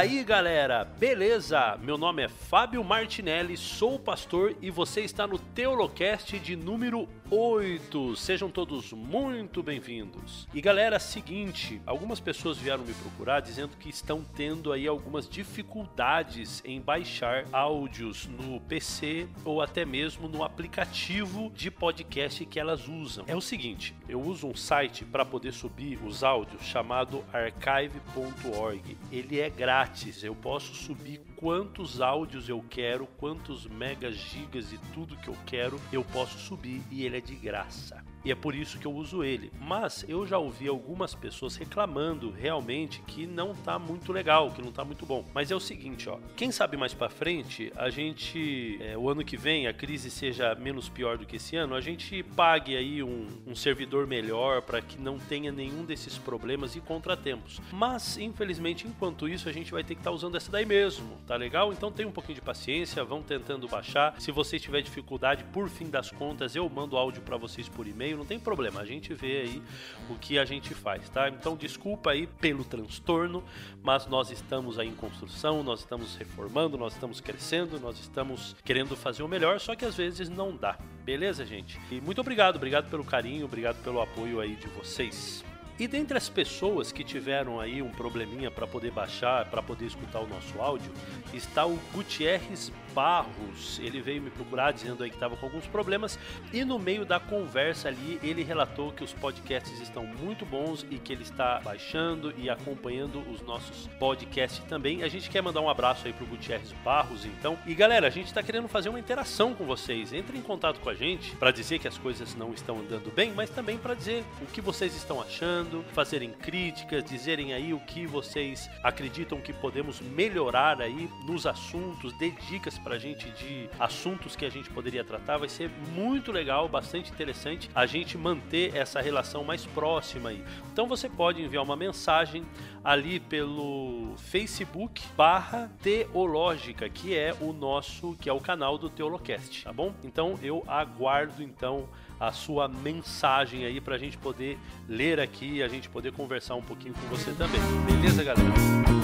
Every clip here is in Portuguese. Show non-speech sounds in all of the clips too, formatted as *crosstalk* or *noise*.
aí, galera? Beleza? Meu nome é Fábio Martinelli, sou pastor e você está no Teolocast de número 8. Sejam todos muito bem-vindos. E galera, seguinte, algumas pessoas vieram me procurar dizendo que estão tendo aí algumas dificuldades em baixar áudios no PC ou até mesmo no aplicativo de podcast que elas usam. É o seguinte, eu uso um site para poder subir os áudios chamado archive.org. Ele é grátis, eu posso subir quantos áudios eu quero, quantos megas, gigas e tudo que eu quero, eu posso subir e ele é de graça e é por isso que eu uso ele. Mas eu já ouvi algumas pessoas reclamando realmente que não tá muito legal, que não tá muito bom. Mas é o seguinte, ó, quem sabe mais para frente a gente, é, o ano que vem a crise seja menos pior do que esse ano, a gente pague aí um, um servidor melhor para que não tenha nenhum desses problemas e contratempos. Mas infelizmente enquanto isso a gente vai ter que estar tá usando essa daí mesmo, tá legal? Então tenha um pouquinho de paciência, vão tentando baixar. Se você tiver dificuldade, por fim das contas, eu mando áudio para vocês por e-mail e-mail, não tem problema. A gente vê aí o que a gente faz, tá? Então desculpa aí pelo transtorno, mas nós estamos aí em construção, nós estamos reformando, nós estamos crescendo, nós estamos querendo fazer o melhor, só que às vezes não dá. Beleza, gente? E muito obrigado, obrigado pelo carinho, obrigado pelo apoio aí de vocês. E dentre as pessoas que tiveram aí um probleminha para poder baixar, para poder escutar o nosso áudio, está o Gutierrez Barros. Ele veio me procurar dizendo aí que estava com alguns problemas e no meio da conversa ali ele relatou que os podcasts estão muito bons e que ele está baixando e acompanhando os nossos podcasts também. A gente quer mandar um abraço aí pro Gutierrez Barros, então. E galera, a gente está querendo fazer uma interação com vocês. Entre em contato com a gente para dizer que as coisas não estão andando bem, mas também para dizer o que vocês estão achando, fazerem críticas, dizerem aí o que vocês acreditam que podemos melhorar aí nos assuntos, dê dicas pra gente de assuntos que a gente poderia tratar. Vai ser muito legal, bastante interessante a gente manter essa relação mais próxima aí. Então você pode enviar uma mensagem ali pelo Facebook barra Teológica, que é o nosso, que é o canal do Teolocast, tá bom? Então eu aguardo então a sua mensagem aí pra gente poder ler aqui a gente poder conversar um pouquinho com você também. Beleza, galera?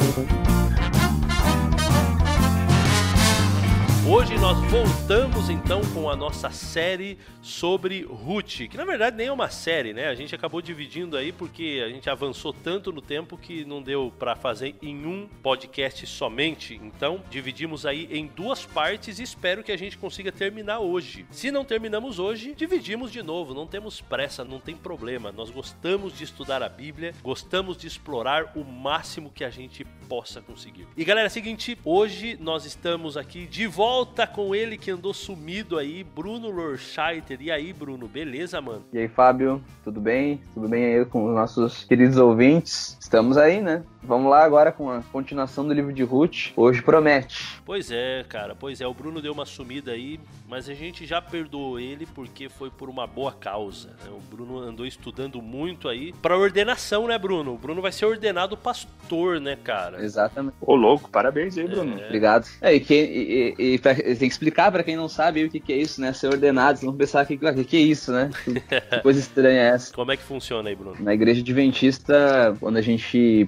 Hoje nós voltamos então com a nossa série sobre Ruth, que na verdade nem é uma série, né? A gente acabou dividindo aí porque a gente avançou tanto no tempo que não deu para fazer em um podcast somente. Então, dividimos aí em duas partes e espero que a gente consiga terminar hoje. Se não terminamos hoje, dividimos de novo, não temos pressa, não tem problema. Nós gostamos de estudar a Bíblia, gostamos de explorar o máximo que a gente possa conseguir. E galera, é seguinte, hoje nós estamos aqui de volta volta com ele que andou sumido aí, Bruno Lorscheiter. E aí, Bruno, beleza, mano? E aí, Fábio, tudo bem? Tudo bem aí com os nossos queridos ouvintes? Estamos aí, né? Vamos lá agora com a continuação do livro de Ruth. Hoje promete. Pois é, cara. Pois é, o Bruno deu uma sumida aí, mas a gente já perdoou ele porque foi por uma boa causa. Né? O Bruno andou estudando muito aí para ordenação, né, Bruno? O Bruno vai ser ordenado pastor, né, cara? Exatamente. Ô, louco, parabéns aí, Bruno. É... Obrigado. É, e, que, e, e, pra, tem que explicar para quem não sabe o que, que é isso, né? Ser ordenado, vocês vão pensar que, que, que é isso, né? *laughs* Que coisa estranha é essa. Como é que funciona aí, Bruno? Na igreja adventista, quando a gente,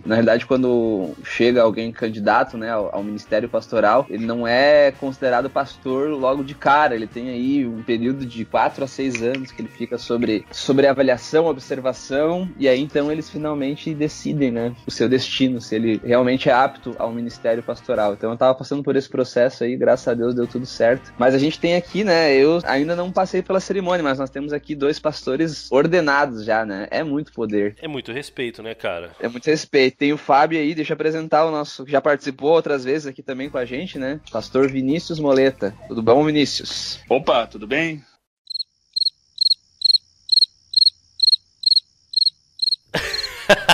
na realidade, quando chega alguém candidato né, ao, ao, ministério pastoral, ele não é considerado pastor logo de cara. Ele tem aí um período de 4 a 6 anos que ele fica sobre, sobre avaliação, observação, e aí então eles finalmente decidem né, o seu destino, se ele realmente é apto ao ministério pastoral. Então eu tava passando por esse processo aí, graças a Deus deu tudo certo. Mas a gente tem aqui, né? Eu ainda não passei pela cerimônia, mas nós temos aqui dois pastores ordenados já, né? É muito poder. É muito respeito, né, cara? É muito respeito. Tem o Fábio aí, deixa eu apresentar o nosso, que já participou outras vezes aqui também com a gente, né? Pastor Vinícius Moleta. Tudo bom, Vinícius? Opa, tudo bem? *laughs*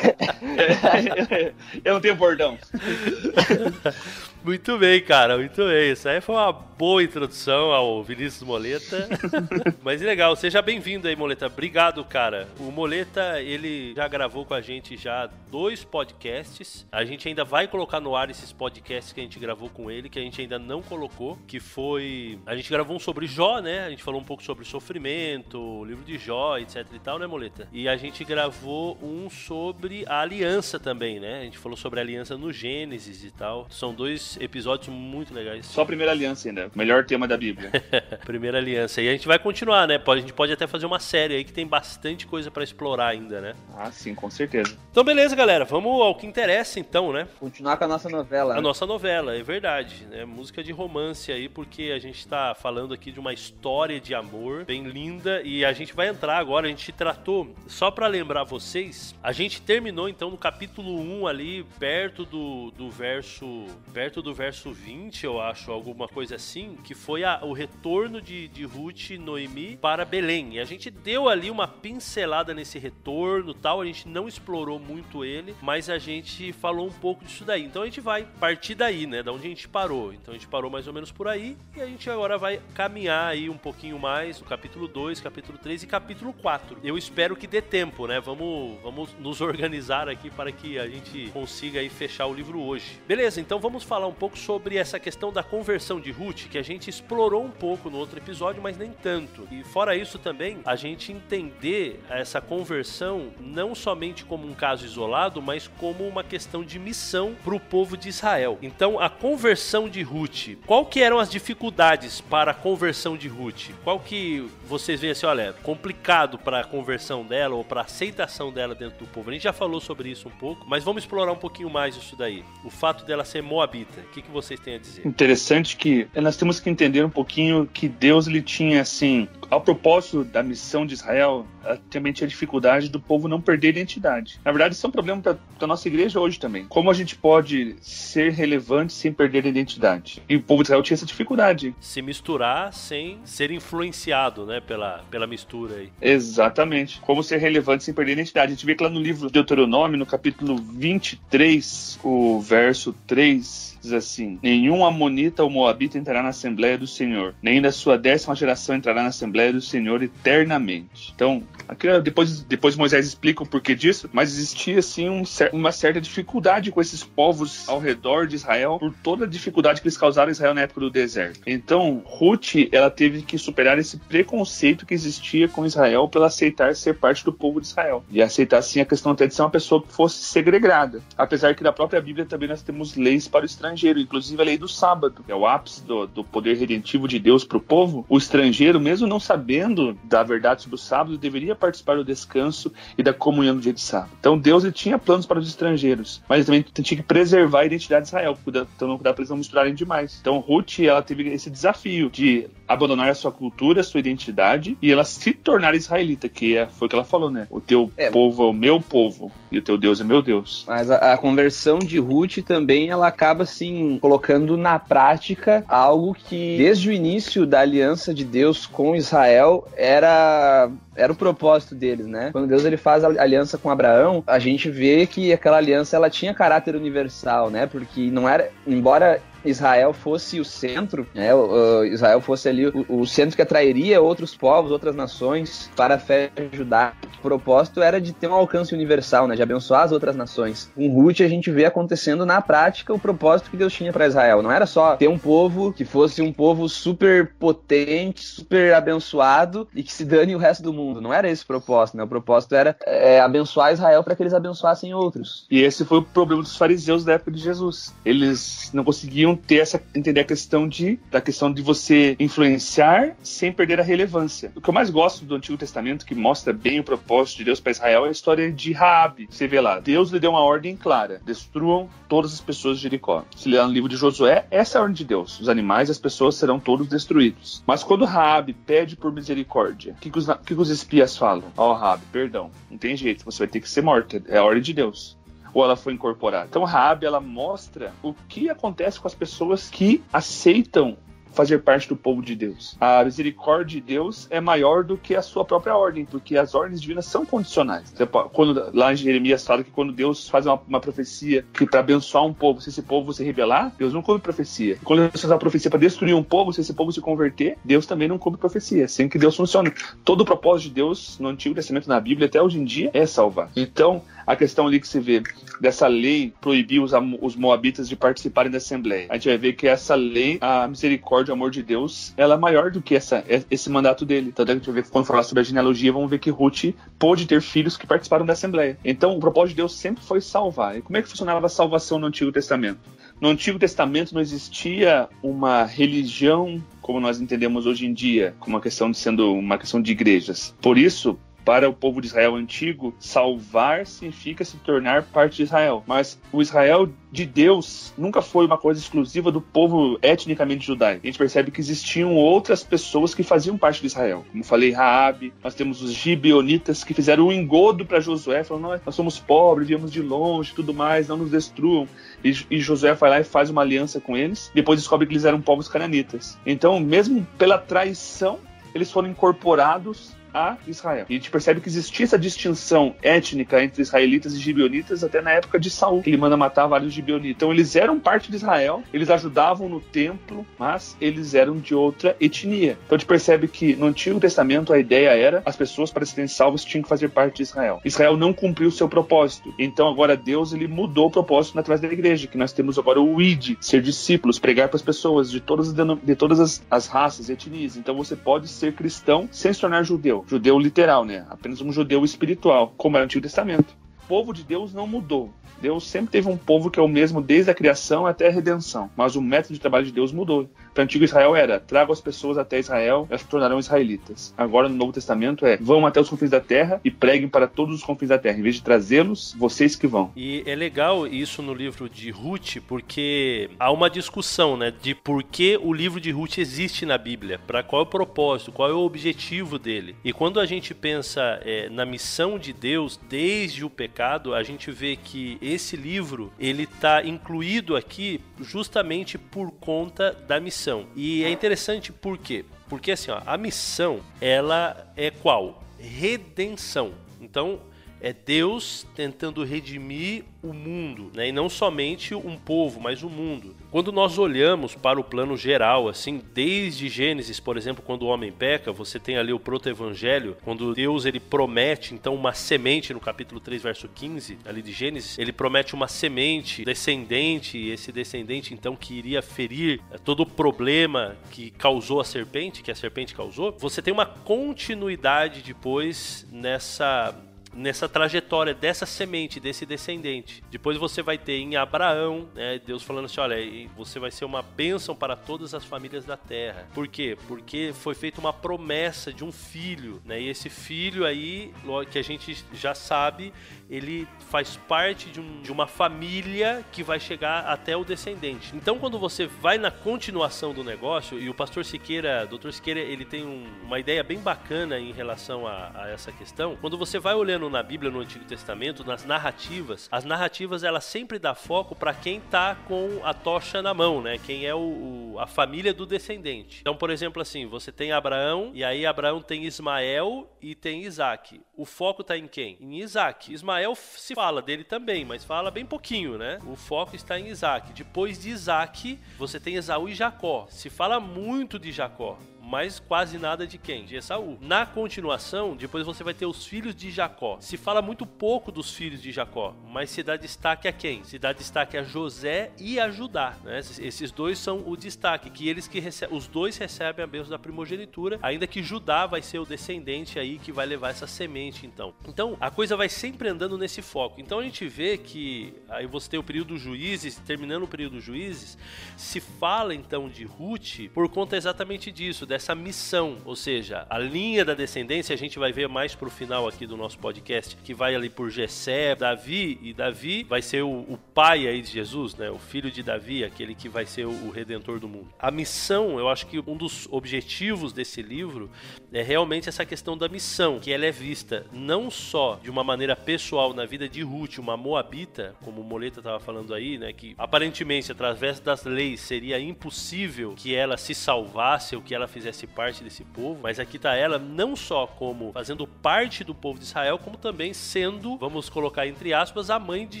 *laughs* eu não tenho bordão. *laughs* Muito bem, cara, muito bem. Isso aí foi uma boa introdução ao Vinícius Moleta. *laughs* Mas legal, seja bem-vindo aí, Moleta. Obrigado, cara. O Moleta, ele já gravou com a gente já dois podcasts. A gente ainda vai colocar no ar esses podcasts que a gente gravou com ele, que a gente ainda não colocou, que foi... A gente gravou um sobre Jó, né? A gente falou um pouco sobre sofrimento, o livro de Jó, etc e tal, né, Moleta? E a gente gravou um sobre a aliança também, né? A gente falou sobre a aliança no Gênesis e tal. São dois episódios muito legais. Só a primeira aliança ainda. Melhor tema da Bíblia. *laughs* primeira aliança. E a gente vai continuar, né? A gente pode até fazer uma série aí que tem bastante coisa para explorar ainda, né? Ah, sim, com certeza. Então, beleza, galera. Vamos ao que interessa, então, né? Continuar com a nossa novela. A né? nossa novela, é verdade. Né? Música de romance aí, porque a gente tá falando aqui de uma história de amor bem linda e a gente vai entrar agora. A gente tratou, só para lembrar vocês, a gente terminou então no capítulo 1 ali, perto do, do verso. Perto do verso 20, eu acho, alguma coisa assim, que foi a, o retorno de, de Ruth e Noemi para Belém. E a gente deu ali uma pincelada nesse retorno tal, a gente não explorou muito ele, mas a gente falou um pouco disso daí. Então a gente vai partir daí, né? Da onde a gente parou. Então a gente parou mais ou menos por aí e a gente agora vai caminhar aí um pouquinho mais, o capítulo 2, capítulo 3 e capítulo 4. Eu espero que dê tempo, né? Vamos, vamos nos organizar aqui para que a gente consiga aí fechar o livro hoje. Beleza, então vamos falar um pouco sobre essa questão da conversão de Ruth, que a gente explorou um pouco no outro episódio, mas nem tanto. E fora isso também, a gente entender essa conversão não somente como um caso isolado, mas como uma questão de missão para o povo de Israel. Então, a conversão de Ruth, qual que eram as dificuldades para a conversão de Ruth? Qual que vocês veem assim, olha, complicado para a conversão dela ou para a aceitação dela dentro do povo? A gente já falou sobre isso um pouco, mas vamos explorar um pouquinho mais isso daí. O fato dela ser moabita. O que, que vocês têm a dizer? Interessante que nós temos que entender um pouquinho que Deus ele tinha assim, ao propósito da missão de Israel, também tinha dificuldade do povo não perder a identidade. Na verdade, isso é um problema para a nossa igreja hoje também. Como a gente pode ser relevante sem perder a identidade? E o povo de Israel tinha essa dificuldade. Se misturar sem ser influenciado, né, pela, pela mistura aí. Exatamente. Como ser relevante sem perder a identidade. A gente vê que lá no livro de Deuteronômio, no capítulo 23, o verso 3, diz assim: Nenhum amonita ou moabita entrará na Assembleia do Senhor, nem da sua décima geração entrará na Assembleia do Senhor eternamente. Então, aqui depois, depois Moisés explica o porquê disso, mas existia assim um, uma certa dificuldade com esses povos ao redor de Israel por toda a dificuldade que eles causaram a Israel na época do deserto. Então, Ruth, ela teve que superar esse preconceito que existia com Israel pela aceitar ser parte do povo de Israel e aceitar assim a questão até de ser uma pessoa que fosse segregada. Apesar que na própria Bíblia também nós temos leis para o estrangeiro, inclusive a lei do sábado, que é o ápice do, do poder redentivo de Deus para o povo. O estrangeiro, mesmo não sabendo da verdade sobre o sábado, deveria participar do descanso e da comunhão do dia de sábado. Então Deus ele tinha planos para os estrangeiros, mas também tinha que preservar a identidade de Israel, então não dá para eles não misturarem demais. Então Ruth ela teve esse desafio de abandonar a sua cultura, a sua identidade e ela se tornar israelita, que é, foi o que ela falou, né? O teu é. povo é o meu povo e o teu Deus é meu Deus. Mas a, a conversão de Ruth também ela acaba assim colocando na prática algo que desde o início da aliança de Deus com Israel era era o propósito deles, né? Quando Deus ele faz a aliança com Abraão, a gente vê que aquela aliança ela tinha caráter universal, né? Porque não era, embora Israel fosse o centro, né, uh, Israel fosse ali o, o, centro que atrairia outros povos, outras nações para a fé judaica. O propósito era de ter um alcance universal, né, de abençoar as outras nações. Com Ruth a gente vê acontecendo na prática o propósito que Deus tinha para Israel. Não era só ter um povo que fosse um povo super potente, super abençoado e que se dane o resto do mundo. Não era esse o propósito, né? O propósito era é, abençoar Israel para que eles abençoassem outros. E esse foi o problema dos fariseus da época de Jesus. Eles não conseguiam ter essa entender a questão de da questão de você influenciar sem perder a relevância. O que eu mais gosto do Antigo Testamento que mostra bem o propósito de Deus para Israel é a história de Raabe. Você vê lá, Deus lhe deu uma ordem clara: destruam todas as pessoas de Jericó. Se ler no livro de Josué, essa é a ordem de Deus. Os animais e as pessoas serão todos destruídos. Mas quando Raabe pede por misericórdia, o que, que, os, que os espias falam? Ó, oh, Raabe, perdão, não tem jeito, você vai ter que ser morta. É a ordem de Deus ou ela foi incorporada. Então, Raab ela mostra o que acontece com as pessoas que aceitam fazer parte do povo de Deus. A misericórdia de Deus é maior do que a sua própria ordem, porque as ordens divinas são condicionais. Quando, lá em Jeremias fala que quando Deus faz uma, uma profecia que para abençoar um povo, se esse povo se rebelar, Deus não cumpre profecia. Quando Deus faz uma profecia para destruir um povo, se esse povo se converter, Deus também não cumpre profecia. Assim que Deus funciona. Todo o propósito de Deus no Antigo Testamento, na Bíblia, até hoje em dia, é salvar. Então, a questão ali que se vê dessa lei proibir os, os moabitas de participarem da Assembleia. A gente vai ver que essa lei, a misericórdia, o amor de Deus, ela é maior do que essa, esse mandato dele. Então a gente vai ver quando falar sobre a genealogia, vamos ver que Ruth pôde ter filhos que participaram da Assembleia. Então o propósito de Deus sempre foi salvar. E como é que funcionava a salvação no Antigo Testamento? No Antigo Testamento não existia uma religião como nós entendemos hoje em dia, como uma questão de sendo uma questão de igrejas. Por isso, para o povo de Israel antigo, salvar significa se tornar parte de Israel. Mas o Israel de Deus nunca foi uma coisa exclusiva do povo etnicamente judaico. A gente percebe que existiam outras pessoas que faziam parte de Israel. Como falei, Raabe, nós temos os gibeonitas que fizeram um engodo para Josué, falando: nós, nós somos pobres, viemos de longe, tudo mais, não nos destruam. E, e Josué vai lá e faz uma aliança com eles. Depois descobre que eles eram povos cananitas. Então, mesmo pela traição, eles foram incorporados a Israel. E a gente percebe que existia essa distinção étnica entre israelitas e gibeonitas até na época de Saul, que ele manda matar vários gibeonitas. Então eles eram parte de Israel, eles ajudavam no templo, mas eles eram de outra etnia. Então a gente percebe que no Antigo Testamento a ideia era as pessoas para serem salvas tinham que fazer parte de Israel. Israel não cumpriu seu propósito. Então agora Deus ele mudou o propósito através da igreja, que nós temos agora o ID, ser discípulos, pregar para as pessoas de todas, de todas as, as raças e etnias. Então você pode ser cristão sem se tornar judeu judeu. literal, né? Apenas um judeu espiritual, como era o Antigo Testamento. O povo de Deus não mudou. Deus sempre teve um povo que é o mesmo desde a criação até a redenção, mas o método de trabalho de Deus mudou. Para o antigo Israel era: traga as pessoas até Israel, elas se tornarão israelitas. Agora no Novo Testamento é: vão até os confins da terra e preguem para todos os confins da terra. Em vez de trazê-los, vocês que vão. E é legal isso no livro de Ruth, porque há uma discussão, né, de por que o livro de Ruth existe na Bíblia, para qual é o propósito, qual é o objetivo dele. E quando a gente pensa é, na missão de Deus desde o pecado, a gente vê que esse livro ele está incluído aqui justamente por conta da missão missão. E é interessante por quê? Porque assim, ó, a missão, ela é qual? Redenção. Então, é Deus tentando redimir o mundo, né? e não somente um povo, mas o mundo. Quando nós olhamos para o plano geral, assim, desde Gênesis, por exemplo, quando o homem peca, você tem ali o proto-evangelho, quando Deus ele promete então uma semente no capítulo 3, verso 15, ali de Gênesis, ele promete uma semente descendente, e esse descendente então que iria ferir é, todo o problema que causou a serpente, que a serpente causou. Você tem uma continuidade depois nessa nessa trajetória dessa semente, desse descendente. Depois você vai ter em Abraão, né, Deus falando assim: olha, você vai ser uma bênção para todas as famílias da terra. Por quê? Porque foi feita uma promessa de um filho, né? E esse filho aí, que a gente já sabe, ele faz parte de, um, de uma família que vai chegar até o descendente. Então, quando você vai na continuação do negócio, e o pastor Siqueira, doutor Siqueira, ele tem um, uma ideia bem bacana em relação a, a essa questão. Quando você vai olhando na Bíblia, no Antigo Testamento, nas narrativas, as narrativas elas sempre dá foco para quem tá com a tocha na mão, né? Quem é o, o, a família do descendente. Então, por exemplo, assim, você tem Abraão, e aí Abraão tem Ismael e tem Isaac. O foco tá em quem? Em Isaac. Ismael se fala dele também, mas fala bem pouquinho, né? O foco está em Isaac. Depois de Isaac, você tem Esaú e Jacó. Se fala muito de Jacó mas quase nada de quem? De Esaú. Na continuação, depois você vai ter os filhos de Jacó. Se fala muito pouco dos filhos de Jacó, mas se dá destaque a quem? Se dá destaque a José e a Judá. Né? Esses dois são o destaque, que eles que recebem, os dois recebem a bênção da primogenitura, ainda que Judá vai ser o descendente aí que vai levar essa semente, então. Então, a coisa vai sempre andando nesse foco. Então a gente vê que aí você tem o período dos juízes, terminando o período dos juízes, se fala então de Ruth por conta exatamente disso, dessa essa missão, ou seja, a linha da descendência a gente vai ver mais pro final aqui do nosso podcast, que vai ali por Jessé, Davi, e Davi vai ser o, o pai aí de Jesus, né? O filho de Davi, aquele que vai ser o, o redentor do mundo. A missão, eu acho que um dos objetivos desse livro é realmente essa questão da missão, que ela é vista não só de uma maneira pessoal na vida de Ruth, uma moabita, como o Moleta estava falando aí, né, que aparentemente através das leis seria impossível que ela se salvasse ou que ela fizesse parte desse povo, mas aqui está ela não só como fazendo parte do povo de Israel, como também sendo, vamos colocar entre aspas, a mãe de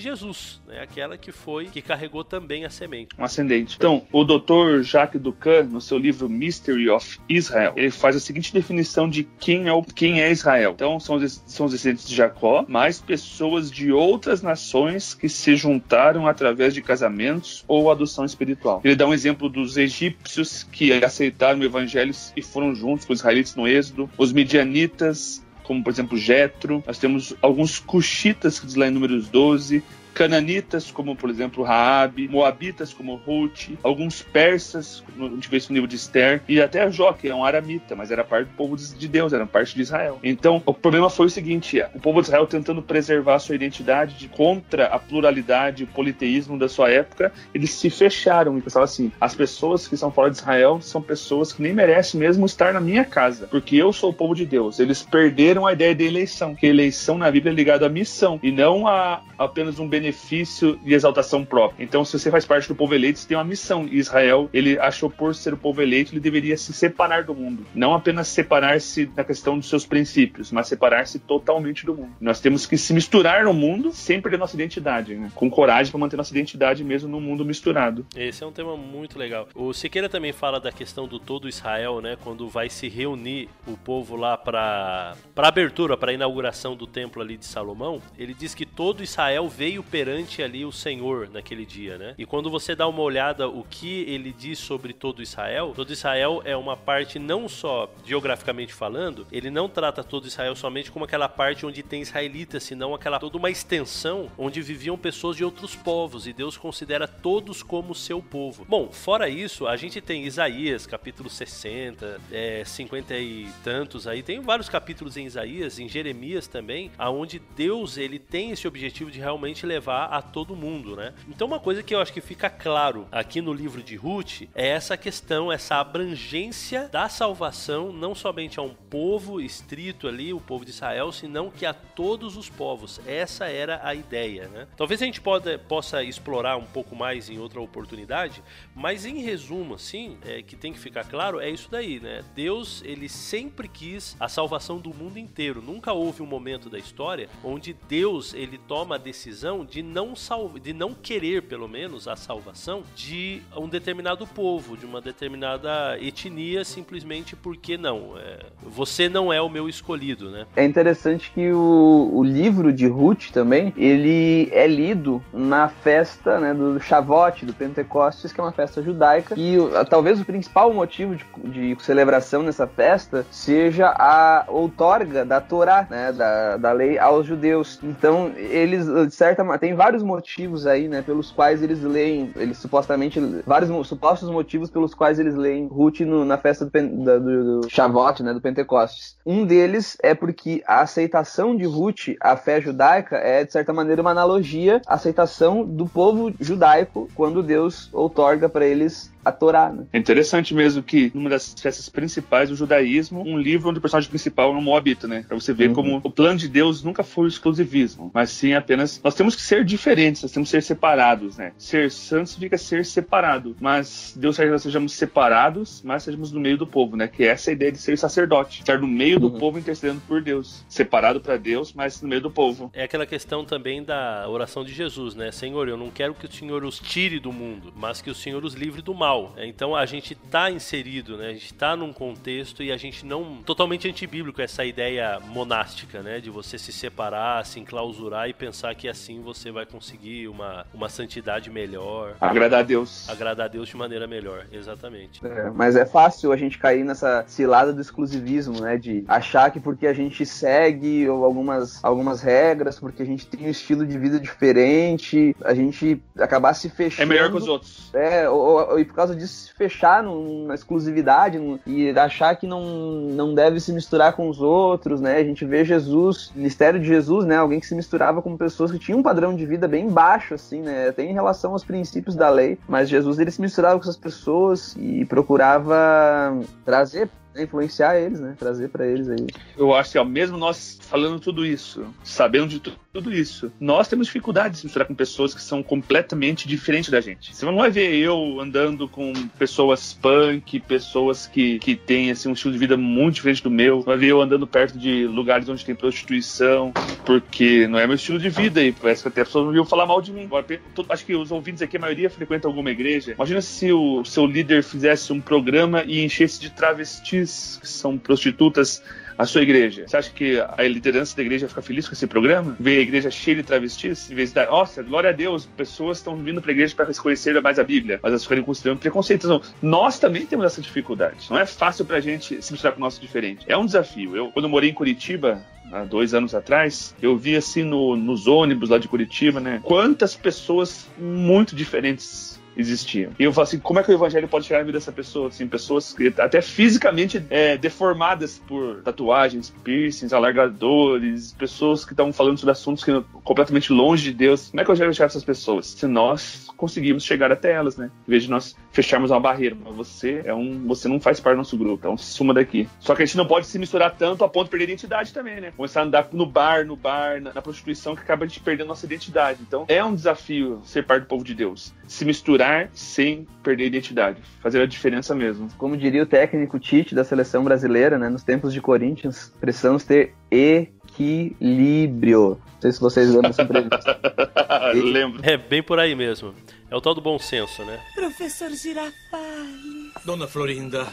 Jesus, né, aquela que foi que carregou também a semente. Um ascendente. Então, o Dr. Jacques Ducan, no seu livro Mystery of Israel, ele faz a seguinte definição de quem é o quem é Israel. Então, são os, são os descendentes de Jacó, mais pessoas de outras nações que se juntaram através de casamentos ou adoção espiritual. Ele dá um exemplo dos egípcios que aceitaram o evangelho e foram juntos com os israelitas no Êxodo, os midianitas, como por exemplo Jetro. Nós temos alguns cuxitas que diz lá em Números 12, cananitas, como por exemplo Raabe, moabitas como Ruth, alguns persas, a gente vê isso no livro de Esther, e até Jó, que é um aramita, mas era parte do povo de Deus, era parte de Israel. Então, o problema foi o seguinte, o povo de Israel tentando preservar sua identidade de, contra a pluralidade, o politeísmo da sua época, eles se fecharam e pensavam assim, as pessoas que são fora de Israel são pessoas que nem merecem mesmo estar na minha casa, porque eu sou o povo de Deus. Eles perderam a ideia de eleição, que eleição na Bíblia é ligada à missão, e não a apenas um benefício benefício e exaltação própria. Então, se você faz parte do povo eleito, você tem uma missão. E Israel, ele achou por ser o povo eleito, ele deveria se separar do mundo. Não apenas separar-se na questão dos seus princípios, mas separar-se totalmente do mundo. Nós temos que se misturar no mundo sem perder nossa identidade, né? com coragem para manter nossa identidade mesmo no mundo misturado. Esse é um tema muito legal. O Siqueira também fala da questão do todo Israel, né? Quando vai se reunir o povo lá para para abertura, para inauguração do templo ali de Salomão, ele diz que todo Israel veio perante ali o Senhor naquele dia, né? E quando você dá uma olhada o que ele diz sobre todo Israel, todo Israel é uma parte não só geograficamente falando, ele não trata todo Israel somente como aquela parte onde tem israelitas, senão aquela toda uma extensão onde viviam pessoas de outros povos e Deus considera todos como seu povo. Bom, fora isso, a gente tem Isaías, capítulo 60, é, 50 e tantos aí, tem vários capítulos em Isaías, em Jeremias também, aonde Deus ele tem esse objetivo de realmente levar levar a todo mundo, né? Então uma coisa que eu acho que fica claro aqui no livro de Ruth é essa questão, essa abrangência da salvação não somente a um povo estrito ali, o povo de Israel, senão que a todos os povos. Essa era a ideia, né? Talvez a gente pode, possa explorar um pouco mais em outra oportunidade, mas em resumo, assim, é, que tem que ficar claro, é isso daí, né? Deus, ele sempre quis a salvação do mundo inteiro. Nunca houve um momento da história onde Deus, ele toma a decisão de não salvar, de não querer, pelo menos, a salvação de um determinado povo, de uma determinada etnia, simplesmente porque não. É, você não é o meu escolhido, né? É interessante que o, o livro de Ruth também, ele é lido na festa né, do Shavuot, do Pentecostes, que é uma festa judaica, e talvez o principal motivo de, de celebração nessa festa seja a outorga da Torá, né, da, da lei aos judeus. Então, eles, de certa tem vários motivos aí, né, pelos quais eles leem, eles supostamente, vários supostos motivos pelos quais eles leem Ruth no, na festa do, do, do Shavuot, né, do Pentecostes. Um deles é porque a aceitação de Ruth à fé judaica é, de certa maneira, uma analogia à aceitação do povo judaico quando Deus outorga para eles a Torá. Né? É interessante mesmo que numa das festas principais do judaísmo, um livro onde o personagem principal é um moabita, né? Pra você ver uhum. como o plano de Deus nunca foi o exclusivismo, mas sim apenas nós temos que ser diferentes, nós temos que ser separados, né? Ser santo significa ser separado, mas Deus quer que nós sejamos separados, mas sejamos no meio do povo, né? Que é essa ideia de ser sacerdote, estar no meio uhum. do povo intercedendo por Deus, separado para Deus, mas no meio do povo. É aquela questão também da oração de Jesus, né? Senhor, eu não quero que o Senhor os tire do mundo, mas que o Senhor os livre do mal Então a gente está inserido, né? A gente está num contexto e a gente não totalmente antibíblico essa ideia monástica, né? De você se separar, se enclausurar e pensar que assim você vai conseguir uma, uma santidade melhor. Agradar a Deus. Agradar a Deus de maneira melhor, exatamente. É, mas é fácil a gente cair nessa cilada do exclusivismo, né? De achar que porque a gente segue algumas, algumas regras, porque a gente tem um estilo de vida diferente, a gente acabar se fechando. É melhor que os outros. É, ou, ou, ou causa disso, se fechar numa exclusividade num, e achar que não, não deve se misturar com os outros, né? A gente vê Jesus, ministério de Jesus, né? Alguém que se misturava com pessoas que tinham um padrão de vida bem baixo, assim, né? Até em relação aos princípios da lei. Mas Jesus, ele se misturava com essas pessoas e procurava trazer influenciar eles, né? Trazer para eles aí. Eu acho que, ó, mesmo nós falando tudo isso, sabendo de tudo isso, nós temos dificuldade de se misturar com pessoas que são completamente diferentes da gente. Você não vai ver eu andando com pessoas punk, pessoas que, que têm assim, um estilo de vida muito diferente do meu. Vai ver eu andando perto de lugares onde tem prostituição, porque não é meu estilo de vida e parece que até as pessoas iam falar mal de mim. Agora, acho que os ouvintes aqui, a maioria frequenta alguma igreja. Imagina se o seu líder fizesse um programa e enchesse de travestis que são prostitutas a sua igreja. Você acha que a liderança da igreja fica feliz com esse programa? Ver a igreja cheia de travestis? Em vez de dar, nossa, glória a Deus, pessoas estão vindo para a igreja para conhecer mais a Bíblia, mas elas ficarem considerando preconceito. Então, nós também temos essa dificuldade. Não é fácil para a gente se misturar com o nosso diferente. É um desafio. Eu, quando eu morei em Curitiba, há dois anos atrás, eu vi assim no, nos ônibus lá de Curitiba, né? Quantas pessoas muito diferentes existiam. E eu falo assim, como é que o evangelho pode chegar na vida dessa pessoa? Assim, pessoas que, até fisicamente é, deformadas por tatuagens, piercings, alargadores, pessoas que estavam falando sobre assuntos que completamente longe de Deus. Como é que o evangelho vai chegar essas pessoas? Se nós conseguimos chegar até elas, né? Em vez de nós fecharmos uma barreira. Você é um. Você não faz parte do nosso grupo, então suma daqui. Só que a gente não pode se misturar tanto a ponto de perder a identidade também, né? Começar a andar no bar, no bar, na, na prostituição, que acaba a gente perdendo nossa identidade. Então é um desafio ser parte do povo de Deus. Se misturar sem perder a identidade. Fazer a diferença mesmo. Como diria o técnico Tite da seleção brasileira, né? Nos tempos de Corinthians, precisamos ter equilíbrio. Não sei se vocês lembram dessa entrevista. *laughs* Lembro. É bem por aí mesmo. É o tal do bom senso, né? Professor Girafales. Dona Florinda.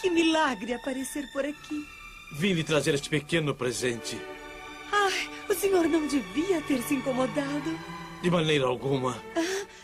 Que milagre aparecer por aqui. Vim lhe trazer este pequeno presente. Ai, o senhor não devia ter se incomodado. De maneira alguma.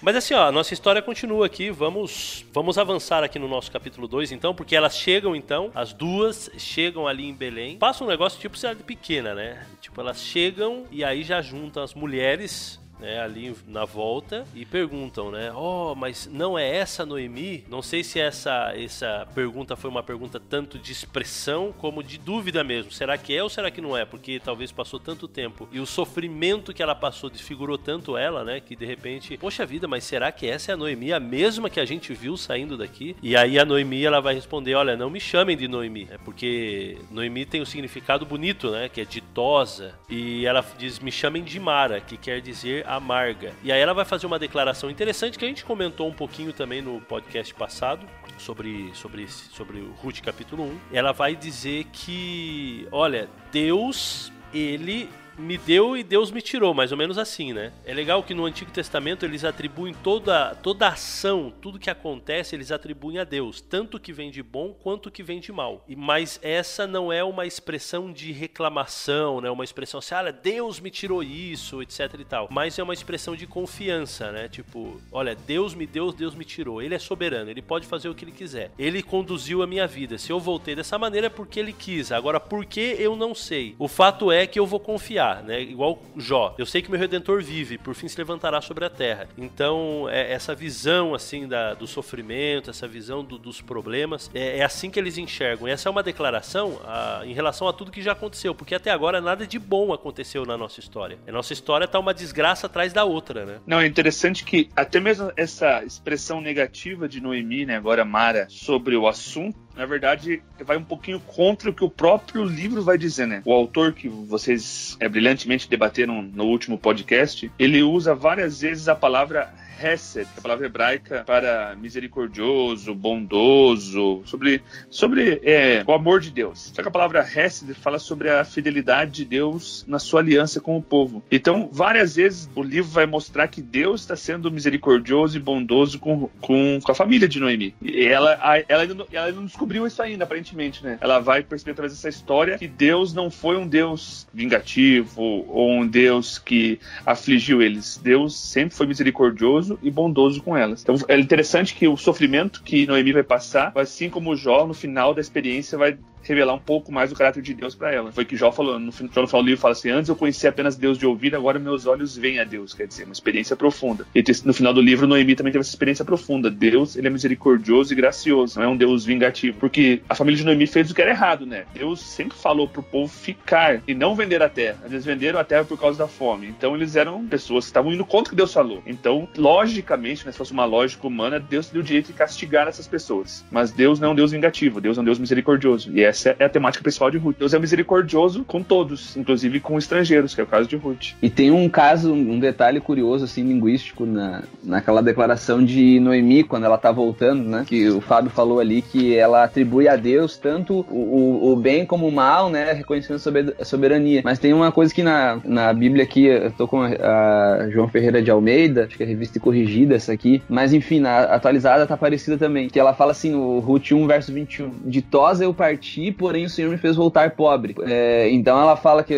Mas assim, ó, a nossa história continua aqui. Vamos, vamos avançar aqui no nosso capítulo 2, então, porque elas chegam, então, as duas chegam ali em Belém. Passa um negócio tipo cidade pequena, né? Tipo, elas chegam e aí já juntam as mulheres né, ali na volta e perguntam, né? Oh, mas não é essa Noemi? Não sei se essa essa pergunta foi uma pergunta tanto de expressão como de dúvida mesmo. Será que é ou será que não é? Porque talvez passou tanto tempo e o sofrimento que ela passou desfigurou tanto ela, né? Que de repente, poxa vida, mas será que essa é a Noemi, a mesma que a gente viu saindo daqui? E aí a Noemi ela vai responder: Olha, não me chamem de Noemi, é porque Noemi tem um significado bonito, né? Que é ditosa. E ela diz: Me chamem de Mara, que quer dizer amarga. E aí ela vai fazer uma declaração interessante que a gente comentou um pouquinho também no podcast passado sobre sobre sobre o Ruth capítulo 1. Ela vai dizer que, olha, Deus ele me deu e Deus me tirou, mais ou menos assim, né? É legal que no Antigo Testamento eles atribuem toda, toda ação, tudo que acontece, eles atribuem a Deus, tanto que vem de bom quanto que vem de mal. E mas essa não é uma expressão de reclamação, né? Uma expressão assim, olha, Deus me tirou isso, etc e tal. Mas é uma expressão de confiança, né? Tipo, olha, Deus me deu, Deus me tirou. Ele é soberano, ele pode fazer o que ele quiser. Ele conduziu a minha vida. Se eu voltei dessa maneira é porque ele quis. Agora, por que eu não sei? O fato é que eu vou confiar, né? Igual Jó. Eu sei que meu redentor vive, por fim se levantará sobre a terra. Então, é, essa visão assim da, do sofrimento, essa visão do, dos problemas, é, é, assim que eles enxergam. E essa é uma declaração a, em relação a tudo que já aconteceu, porque até agora nada de bom aconteceu na nossa história. A nossa história tá uma desgraça atrás da outra, né? Não, é interessante que até mesmo essa expressão negativa de Noemi, né, agora Mara, sobre o assunto, na verdade, vai um pouquinho contra o que o próprio livro vai dizer, né? O autor que vocês é, brilhantemente debateram no último podcast, ele usa várias vezes a palavra Hesed, a palavra hebraica para misericordioso, bondoso, sobre, sobre é, o amor de Deus. Só que a palavra Hesed fala sobre a fidelidade de Deus na sua aliança com o povo. Então, várias vezes o livro vai mostrar que Deus está sendo misericordioso e bondoso com, com, com a família de Noemi. E ela, ela, ainda não, ela não descobriu isso ainda, aparentemente, né? Ela vai perceber através dessa história que Deus não foi um Deus vingativo ou um Deus que afligiu eles. Deus sempre foi misericordioso e bondoso com elas. Então é interessante que o sofrimento que Noemi vai passar, assim como Jó, no final da experiência, vai revelar um pouco mais o caráter de Deus para ela. Foi que Jó falou, no, final do livro fala assim: Antes eu conhecia apenas Deus de ouvir, agora meus olhos veem a Deus. Quer dizer, uma experiência profunda. E no final do livro, Noemi também teve essa experiência profunda. Deus, ele é misericordioso e gracioso, não é um Deus vingativo. Porque a família de Noemi fez o que era errado, né? Deus sempre falou pro povo ficar e não vender a terra. Eles venderam a terra por causa da fome. Então eles eram pessoas que estavam indo contra o que Deus falou. Então, logicamente, né, se fosse uma lógica humana, Deus deu o direito de castigar essas pessoas. Mas Deus não é um Deus vingativo, Deus é um Deus misericordioso. E essa é a temática principal de Ruth. Deus é misericordioso com todos, inclusive com estrangeiros, que é o caso de Ruth. E tem um caso, um detalhe curioso, assim, linguístico, na, naquela declaração de Noemi, quando ela tá voltando, né? Que o Fábio falou ali que ela atribui a Deus tanto o, o, o bem como o mal, né? Reconhecendo a soberania. Mas tem uma coisa que na, na Bíblia aqui, eu tô com a, a João Ferreira de Almeida, acho que é revista corrigida essa aqui, mas enfim, na atualizada tá parecida também, que ela fala assim, o Ruth 1, verso 21, de tosa eu parti, porém o Senhor me fez voltar pobre. É, então ela fala que,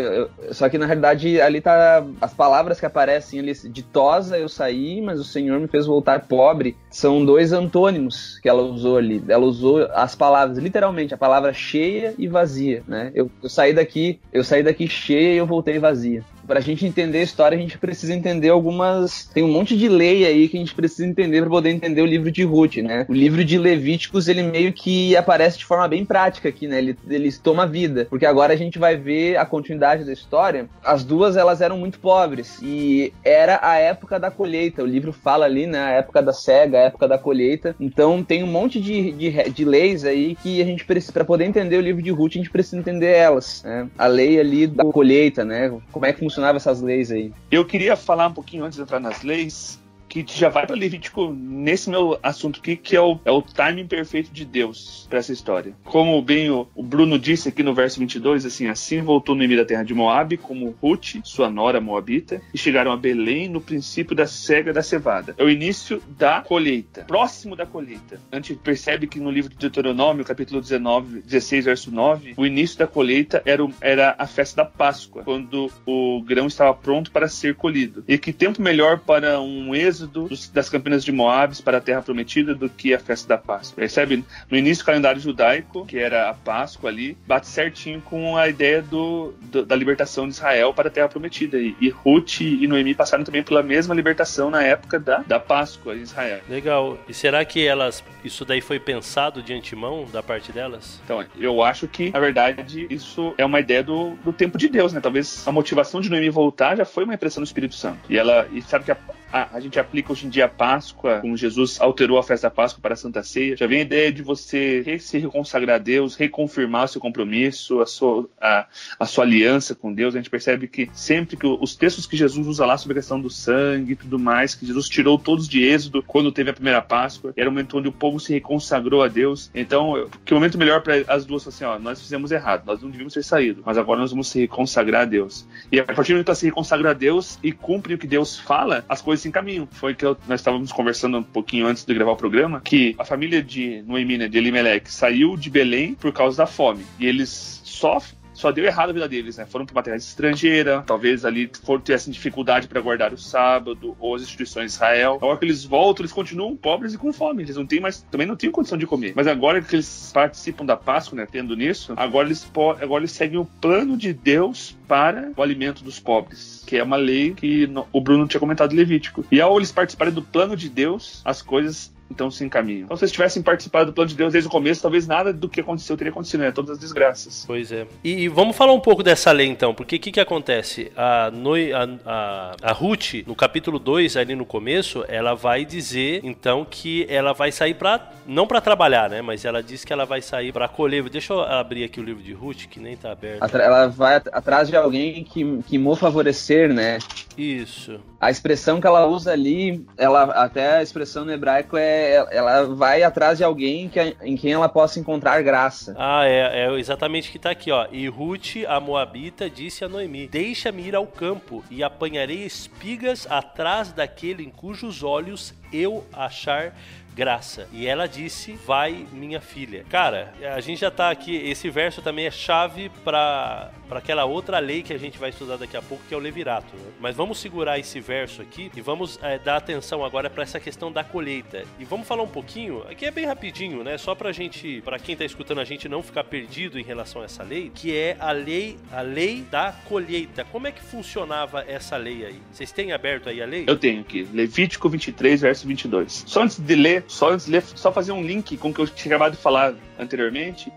só que na realidade ali tá, as palavras que aparecem ali, de tosa eu saí, mas o Senhor me fez voltar pobre, são dois antônimos que ela usou ali, ela usou as palavras, literalmente, a palavra cheia e vazia, né? Eu, eu saí daqui, eu saí daqui cheia e eu voltei vazia para a gente entender a história, a gente precisa entender algumas. Tem um monte de lei aí que a gente precisa entender para poder entender o livro de Ruth, né? O livro de Levíticos, ele meio que aparece de forma bem prática aqui, né? Ele, ele toma vida. Porque agora a gente vai ver a continuidade da história. As duas, elas eram muito pobres. E era a época da colheita. O livro fala ali, né? A época da cega, a época da colheita. Então tem um monte de, de, de leis aí que a gente precisa. para poder entender o livro de Ruth, a gente precisa entender elas. Né? A lei ali da colheita, né? Como é que funcionavam essas leis aí. Eu queria falar um pouquinho antes de entrar nas leis, que já vai para Levítico nesse meu assunto aqui, que é o, é o timing perfeito de Deus para essa história. Como bem o, o, Bruno disse aqui no verso 22, assim, assim voltou Noemi da terra de Moabe, como Ruth, sua nora moabita, e chegaram a Belém no princípio da cega da cevada. É o início da colheita, próximo da colheita. A gente percebe que no livro de Deuteronômio, capítulo 19, 16, verso 9, o início da colheita era, era a festa da Páscoa, quando o grão estava pronto para ser colhido. E que tempo melhor para um êxodo das campinas de Moabes para a terra prometida do que a festa da Páscoa. Percebe? No início do calendário judaico, que era a Páscoa ali, bate certinho com a ideia do, do da libertação de Israel para a terra prometida. E, e Ruth e Noemi passaram também pela mesma libertação na época da, da Páscoa em Israel. Legal. E será que elas isso daí foi pensado de antemão da parte delas? Então, eu acho que, na verdade, isso é uma ideia do, do tempo de Deus, né? Talvez a motivação de Noemi voltar já foi uma impressão do Espírito Santo. E ela, e sabe que a, a, a gente aplica hoje em dia a Páscoa, como Jesus alterou a festa da Páscoa para a Santa Ceia, já vem a ideia de você se reconsagrar a Deus, reconfirmar o seu compromisso, a sua, a, a sua aliança com Deus. A gente percebe que sempre que os textos que Jesus usa lá sobre a questão do sangue e tudo mais, que Jesus tirou todos de êxodo quando teve a primeira Páscoa, era o momento onde o povo se reconsagrou a Deus. Então, que momento melhor para as duas assim, ó, nós fizemos errado, nós não devíamos ter saído, mas agora nós vamos se reconsagrar a Deus. E a partir do momento que se reconsagra a Deus e cumpre o que Deus fala, as coisas se encaminham. Foi que eu, nós estávamos conversando um pouquinho antes de gravar o programa, que a família de Noemi, né, de Elimelech, saiu de Belém por causa da fome. E eles só só deu errado a vida deles, né? Foram para uma terra estrangeira, talvez ali for, tivessem dificuldade para guardar o sábado, ou as instituições de Israel. A hora que eles voltam, eles continuam pobres e com fome. Eles não têm mais, também não têm condição de comer. Mas agora que eles participam da Páscoa, né? Tendo nisso, agora eles, agora eles seguem o plano de Deus para o alimento dos pobres, que é uma lei que o Bruno tinha comentado Levítico. E ao eles participarem do plano de Deus, as coisas então se encaminham. Então, se eles tivessem participado do plano de Deus desde o começo, talvez nada do que aconteceu teria acontecido, né? Todas as desgraças. Pois é. E, e vamos falar um pouco dessa lei, então, porque o que, que acontece? A, Noi, a, a, a Ruth, no capítulo 2, ali no começo, ela vai dizer, então, que ela vai sair para não para trabalhar, né? Mas ela diz que ela vai sair para colher. Deixa eu abrir aqui o livro de Ruth, que nem tá aberto. Ela vai atrás de alguém que, que mo favorecer, né? Isso. A expressão que ela usa ali, ela até a expressão no hebraico é ela vai atrás de alguém que, em quem ela possa encontrar graça. Ah, é, é exatamente o que tá aqui, ó. E Ruth, a moabita, disse a Noemi: Deixa-me ir ao campo e apanharei espigas atrás daquele em cujos olhos eu achar graça. E ela disse: Vai, minha filha. Cara, a gente já tá aqui. Esse verso também é chave para aquela outra lei que a gente vai estudar daqui a pouco, que é o levirato. Né? Mas vamos segurar esse verso aqui e vamos é, dar atenção agora para essa questão da colheita. E vamos falar um pouquinho, aqui é bem rapidinho, né? Só pra gente, para quem tá escutando a gente não ficar perdido em relação a essa lei, que é a lei, a lei da colheita. Como é que funcionava essa lei aí? Vocês têm aberto aí a lei? Eu tenho aqui, Levítico 23, verso 22. Só antes de ler, só só fazer um link com o que eu tinha acabado de falar anteriormente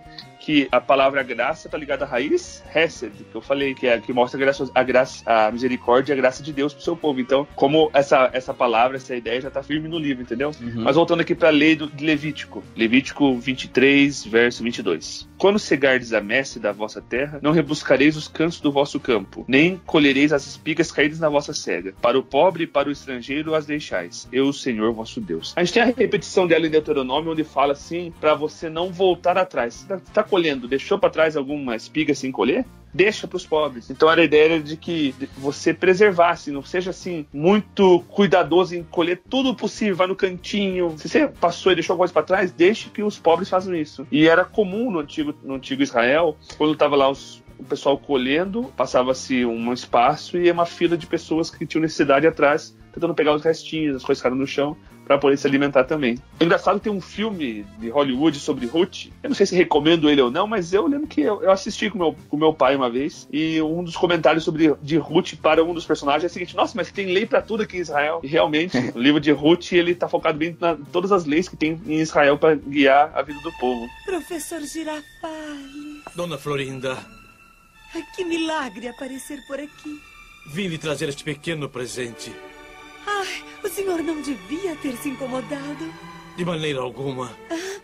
que a palavra graça está ligada à raiz Hesed, que eu falei, que é que mostra a graça, a, graça, a misericórdia e a graça de Deus pro seu povo. Então, como essa, essa palavra, essa ideia já está firme no livro, entendeu? Uhum. Mas voltando aqui para a lei do, de Levítico, Levítico 23, verso 22. Quando cegardes a messe da vossa terra, não rebuscareis os cantos do vosso campo, nem colhereis as espigas caídas na vossa cega. Para o pobre e para o estrangeiro as deixais. Eu, o Senhor, vosso Deus. A gente tem a repetição dela em Deuteronômio, onde fala assim, para você não voltar atrás. Tá, tá colhendo, deixou para trás alguma espiga sem colher? Deixa para os pobres. Então era a ideia de que você preservasse, não seja assim muito cuidadoso em colher tudo possível, vai no cantinho. Se você passou e deixou alguma coisa para trás, deixe que os pobres façam isso. E era comum no antigo, no antigo Israel, quando estava lá os, o pessoal colhendo, passava-se um espaço e uma fila de pessoas que tinham necessidade atrás, tentando pegar os restinhos, as coisas ficaram no chão para poder se alimentar também. É engraçado tem um filme de Hollywood sobre Ruth. Eu não sei se recomendo ele ou não, mas eu lembro que eu, assisti com meu, com meu pai uma vez e um dos comentários sobre de Ruth para um dos personagens é o seguinte: Nossa, mas tem lei para tudo aqui em Israel. E realmente, *laughs* o livro de Ruth ele tá focado bem em todas as leis que tem em Israel para guiar a vida do povo. Professor Girafales. Dona Florinda. Que milagre aparecer por aqui. Vim lhe trazer este pequeno presente. Ai, o senhor não devia ter se incomodado. De maneira alguma.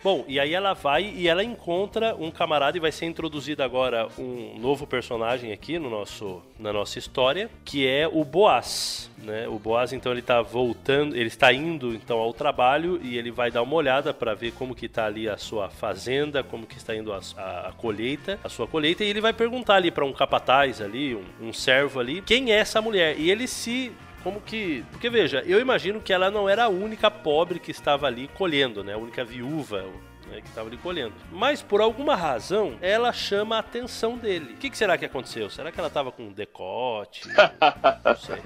Bom, e aí ela vai e ela encontra um camarada e vai ser introduzido agora um novo personagem aqui no nosso, na nossa história, que é o Boaz. Né? O Boaz, então, ele está voltando, ele está indo então ao trabalho e ele vai dar uma olhada para ver como que está ali a sua fazenda, como que está indo a, a, a, colheita, a sua colheita, e ele vai perguntar ali para um capataz ali, um, um servo ali, quem é essa mulher? E ele se como que. Porque veja, eu imagino que ela não era a única pobre que estava ali colhendo, né? A única viúva. Né, que estava ali colhendo. Mas por alguma razão, ela chama a atenção dele. O que, que será que aconteceu? Será que ela estava com decote? *laughs* Não sei.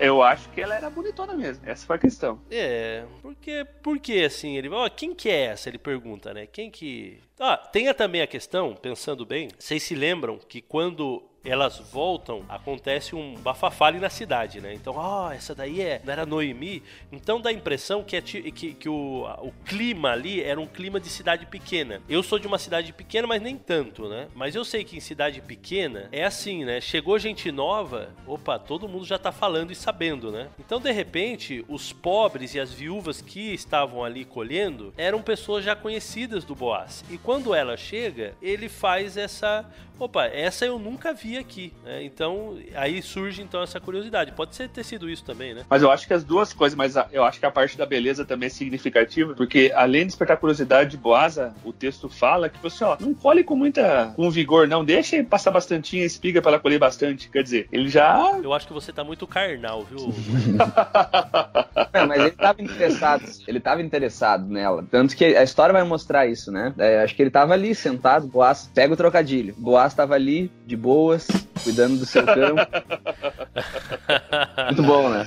Eu acho que ela era bonitona mesmo. Essa foi a questão. É, porque, porque assim, ele, ó, quem que é essa? Ele pergunta, né? Quem que. Ah, tenha também a questão, pensando bem, vocês se lembram que quando elas voltam, acontece um bafafá ali na cidade, né? Então, ó, oh, essa daí é, não era Noemi. Então dá a impressão que, é, que, que o, o clima ali era um clima de cidade pequena. Eu sou de uma cidade pequena, mas nem tanto, né? Mas eu sei que em cidade pequena é assim, né? Chegou gente nova, opa, todo mundo já tá falando e sabendo, né? Então, de repente, os pobres e as viúvas que estavam ali colhendo eram pessoas já conhecidas do Boaz. E quando ela chega, ele faz essa opa, essa eu nunca vi aqui. Né? Então, aí surge então essa curiosidade. Pode ser ter sido isso também, né? Mas eu acho que as duas coisas, mas eu acho que a parte da beleza também é significativa, porque além de despertar curiosidade de Boasa, o texto fala que você, ó, não colhe com muita com vigor, não. Deixa ele passar bastante espiga para ela colher bastante. Quer dizer, ele já. Eu acho que você tá muito carnal, viu? *laughs* não, mas ele tava interessado. Ele tava interessado nela. Tanto que a história vai mostrar isso, né? É, acho que ele tava ali sentado, Boas, pega o trocadilho. Boas estava ali, de boas, cuidando do seu campo. *laughs* Muito bom, né?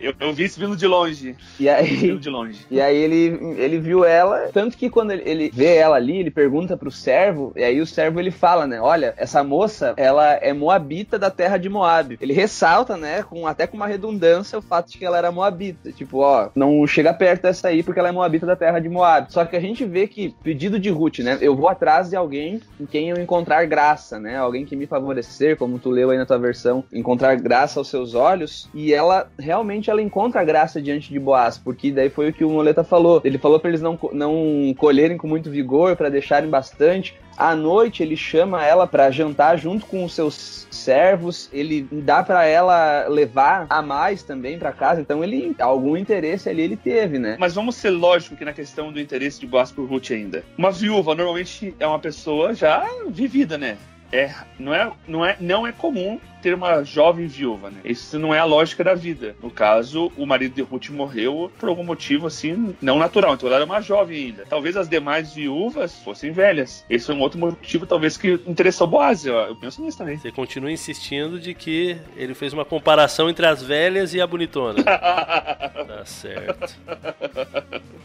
Eu, eu vi isso vindo de longe. E aí, de longe. E aí ele, ele viu ela, tanto que quando ele, ele vê ela ali, ele pergunta pro servo, e aí o servo ele fala, né? Olha, essa moça, ela é moabita da terra de Moab. Ele ressalta, né, com, até com uma redundância, o fato de que ela era moabita. Tipo, ó, não chega perto dessa aí porque ela é moabita da terra de Moab. Só que a gente vê que, pedido de Ruth, né? Eu vou atrás de alguém em quem eu encontrar graça, né? Alguém que me favorecer, como tu leu aí na tua versão, encontrar graça aos seus olhos. E ela realmente ela encontra graça diante de Boaz, porque daí foi o que o Moleta falou. Ele falou para eles não, não colherem com muito vigor, para deixarem bastante. À noite ele chama ela para jantar junto com os seus servos, ele dá para ela levar a mais também para casa, então ele algum interesse ali ele teve, né? Mas vamos ser lógico que na questão do interesse de Boaz por Ruth ainda. Uma viúva normalmente é uma pessoa já vivida, né? É, não, é, não, é, não é comum ter uma jovem viúva, né? Isso não é a lógica da vida. No caso, o marido de Ruth morreu por algum motivo assim, não natural. Então ela era uma jovem ainda. Talvez as demais viúvas fossem velhas. Esse foi um outro motivo, talvez, que interessou Boaz. Eu, eu penso nisso também. Você continua insistindo de que ele fez uma comparação entre as velhas e a bonitona. *laughs* tá certo.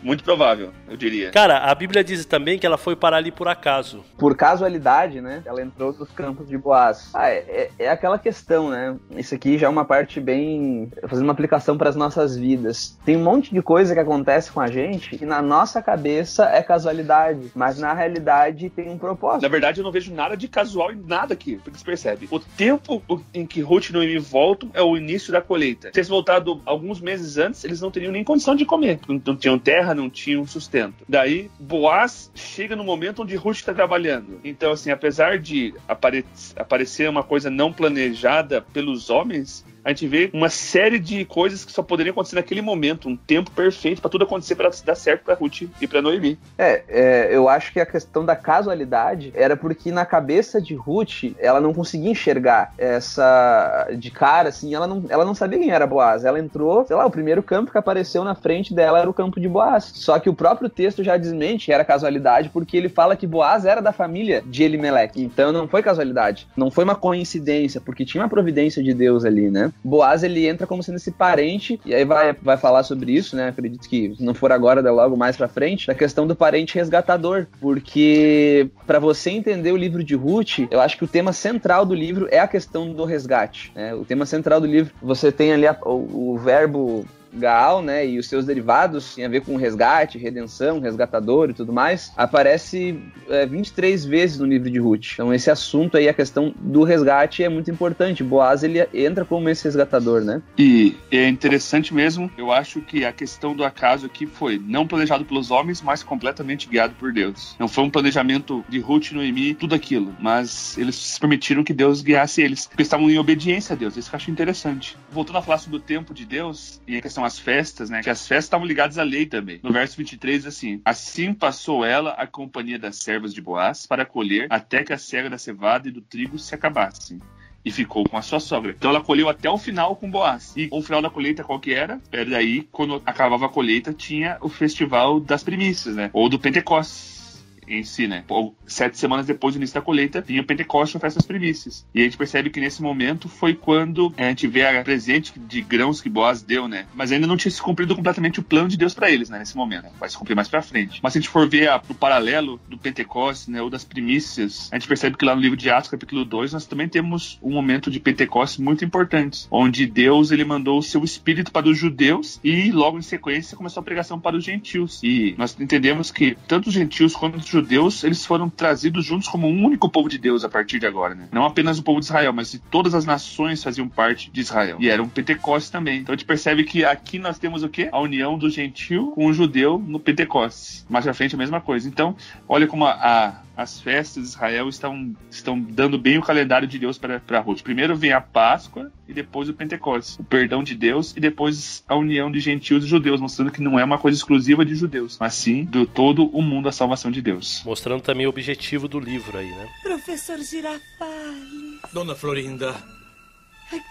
Muito provável, eu diria. Cara, a Bíblia diz também que ela foi parar ali por acaso. Por casualidade, né? Ela entrou nos campos de Boaz. Ah, é, é, é aquela questão, né? Isso aqui já é uma parte bem. fazendo uma aplicação para as nossas vidas. Tem um monte de coisa que acontece com a gente que na nossa cabeça é casualidade, mas na realidade tem um propósito. Na verdade, eu não vejo nada de casual em nada aqui, porque você percebe. O tempo em que Ruth e Noemi voltam é o início da colheita. Se eles voltado alguns meses antes, eles não teriam nem condição de comer. Não tinham terra, não tinham sustento. Daí, Boaz chega no momento onde Ruth está trabalhando. Então, assim, apesar de apare aparecer uma coisa não planejada pelos homens, a gente vê uma série de coisas que só poderiam acontecer naquele momento, um tempo perfeito para tudo acontecer para dar certo para Ruth e para Noemi. É, é, eu acho que a questão da casualidade era porque na cabeça de Ruth ela não conseguia enxergar essa de cara, assim, ela não, ela não sabia quem era Boaz. Ela entrou, sei lá, o primeiro campo que apareceu na frente dela era o campo de Boaz. Só que o próprio texto já desmente que era casualidade porque ele fala que Boaz era da família de Elimelech. Então não foi casualidade, não foi uma coincidência, porque tinha uma providência de Deus ali, né? Boaz ele entra como sendo esse parente, e aí vai, vai falar sobre isso, né? Acredito que se não for agora, dá logo mais pra frente, da questão do parente resgatador. Porque para você entender o livro de Ruth, eu acho que o tema central do livro é a questão do resgate. Né? O tema central do livro, você tem ali a, o, o verbo Gaal, né, e os seus derivados, tem a ver com resgate, redenção, resgatador e tudo mais, aparece é, 23 vezes no livro de Ruth. Então esse assunto aí, a questão do resgate é muito importante. Boaz, ele entra como esse resgatador, né? E é interessante mesmo, eu acho que a questão do acaso aqui foi não planejado pelos homens, mas completamente guiado por Deus. Não foi um planejamento de Ruth Noemi, tudo aquilo, mas eles permitiram que Deus guiasse eles, porque estavam em obediência a Deus. Isso que eu acho interessante. Voltando a falar sobre o tempo de Deus e a questão as festas, né? Que as festas estavam ligadas à lei também. No verso 23, assim: Assim passou ela a companhia das servas de Boaz para colher até que a cega da cevada e do trigo se acabassem e ficou com a sua sogra. Então ela colheu até o final com Boaz. E o final da colheita qual que era? Era daí, quando acabava a colheita, tinha o festival das primícias, né? Ou do Pentecostes em si, né? Sete semanas depois do início da colheita, vinha o Pentecostes, a festa das primícias. E a gente percebe que nesse momento foi quando a gente vê a presente de grãos que Boaz deu, né? Mas ainda não tinha se cumprido completamente o plano de Deus para eles, né? Nesse momento. Né? Vai se cumprir mais pra frente. Mas se a gente for ver a, o paralelo do Pentecostes, né? Ou das primícias, a gente percebe que lá no livro de Atos, capítulo 2, nós também temos um momento de Pentecostes muito importante, onde Deus ele mandou o seu espírito para os judeus e logo em sequência começou a pregação para os gentios. E nós entendemos que tanto os gentios quanto os judeus, eles foram trazidos juntos como um único povo de Deus a partir de agora, né? Não apenas o povo de Israel, mas todas as nações faziam parte de Israel. E era um Pentecostes também. Então a gente percebe que aqui nós temos o quê? A união do gentil com o judeu no Pentecostes. Mais à frente a mesma coisa. Então, olha como a, a as festas de Israel estão, estão dando bem o calendário de Deus para, para Ruth. Primeiro vem a Páscoa e depois o Pentecostes. O perdão de Deus e depois a união de gentios e judeus, mostrando que não é uma coisa exclusiva de judeus, mas sim de todo o mundo a salvação de Deus. Mostrando também o objetivo do livro aí, né? Professor Girafales. Dona Florinda.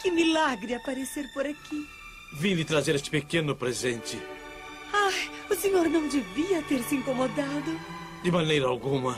Que milagre aparecer por aqui. Vim lhe trazer este pequeno presente. Ai, o senhor não devia ter se incomodado. De maneira alguma.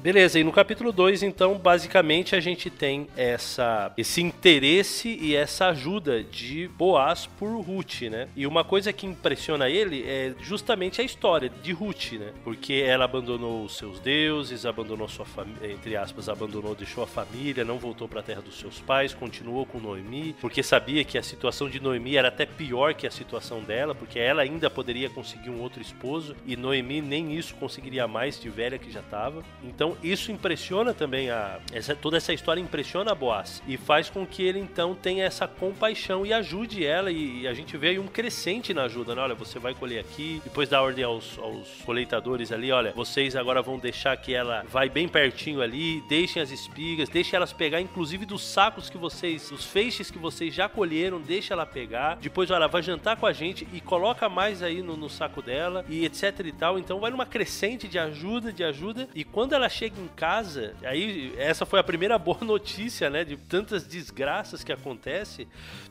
Beleza, e no capítulo 2, então, basicamente a gente tem essa, esse interesse e essa ajuda de Boaz por Ruth, né? E uma coisa que impressiona ele é justamente a história de Ruth, né? Porque ela abandonou os seus deuses, abandonou sua família, entre aspas, abandonou, deixou a família, não voltou para a terra dos seus pais, continuou com Noemi, porque sabia que a situação de Noemi era até pior que a situação dela, porque ela ainda poderia conseguir um outro esposo e Noemi nem isso conseguiria mais de velha que já estava. Então isso impressiona também a essa, toda essa história impressiona a Boaz e faz com que ele então tenha essa compaixão e ajude ela e, e a gente vê aí um crescente na ajuda, né? Olha, você vai colher aqui, depois dá ordem aos, aos coletadores ali, olha, vocês agora vão deixar que ela vai bem pertinho ali, deixem as espigas, deixem elas pegar, inclusive dos sacos que vocês, dos feixes que vocês já colheram, deixa ela pegar. Depois, olha, vai jantar com a gente e coloca mais aí no, no saco dela e etc e tal. Então vai numa crescente de ajuda, de ajuda. E quando ela chega em casa, aí essa foi a primeira *laughs* boa notícia, né? De tantas desgraças que acontecem.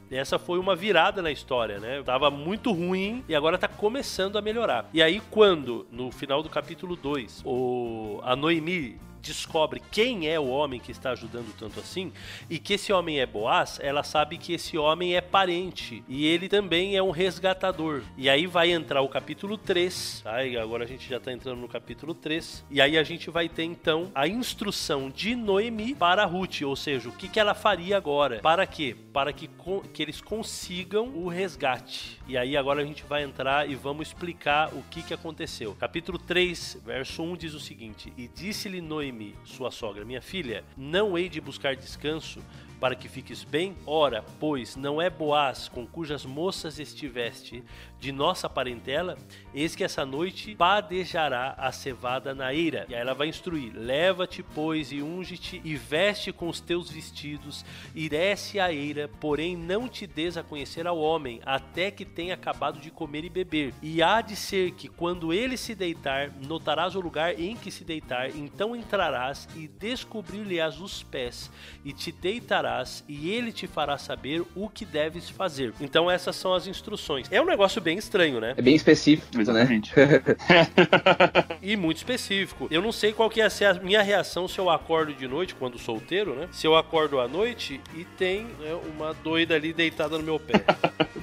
Essa foi uma virada na história, né? Tava muito ruim e agora tá começando a melhorar. E aí, quando, no final do capítulo 2, o, a Noemi descobre quem é o homem que está ajudando tanto assim e que esse homem é Boaz, ela sabe que esse homem é parente e ele também é um resgatador. E aí vai entrar o capítulo 3, aí agora a gente já está entrando no capítulo 3, e aí a gente vai ter então a instrução de Noemi para Ruth, ou seja, o que, que ela faria agora. Para quê? Para que, que eles consigam o resgate. E aí agora a gente vai entrar e vamos explicar o que, que aconteceu. Capítulo 3, verso 1 diz o seguinte: E disse-lhe Noemi, sua sogra, minha filha, não hei de buscar descanso para que fiques bem? Ora, pois não é Boaz com cujas moças estiveste de nossa parentela? Eis que essa noite padejará a cevada na eira. E aí ela vai instruir: Leva-te, pois, e unge-te, e veste com os teus vestidos, e desce a eira, porém não te des a conhecer ao homem, até que tenha acabado de comer e beber. E há de ser que, quando ele se deitar, notarás o lugar em que se deitar, então entrarás e descobrir-lhe-ás os pés, e te deitarás, e ele te fará saber o que deves fazer. Então, essas são as instruções. É um negócio bem estranho, né? É bem específico, Exatamente. né? *laughs* e muito específico. Eu não sei qual que ia ser a minha reação se eu acordo de noite, quando solteiro, né? Se eu acordo à noite e tem né, uma doida ali deitada no meu pé. *laughs*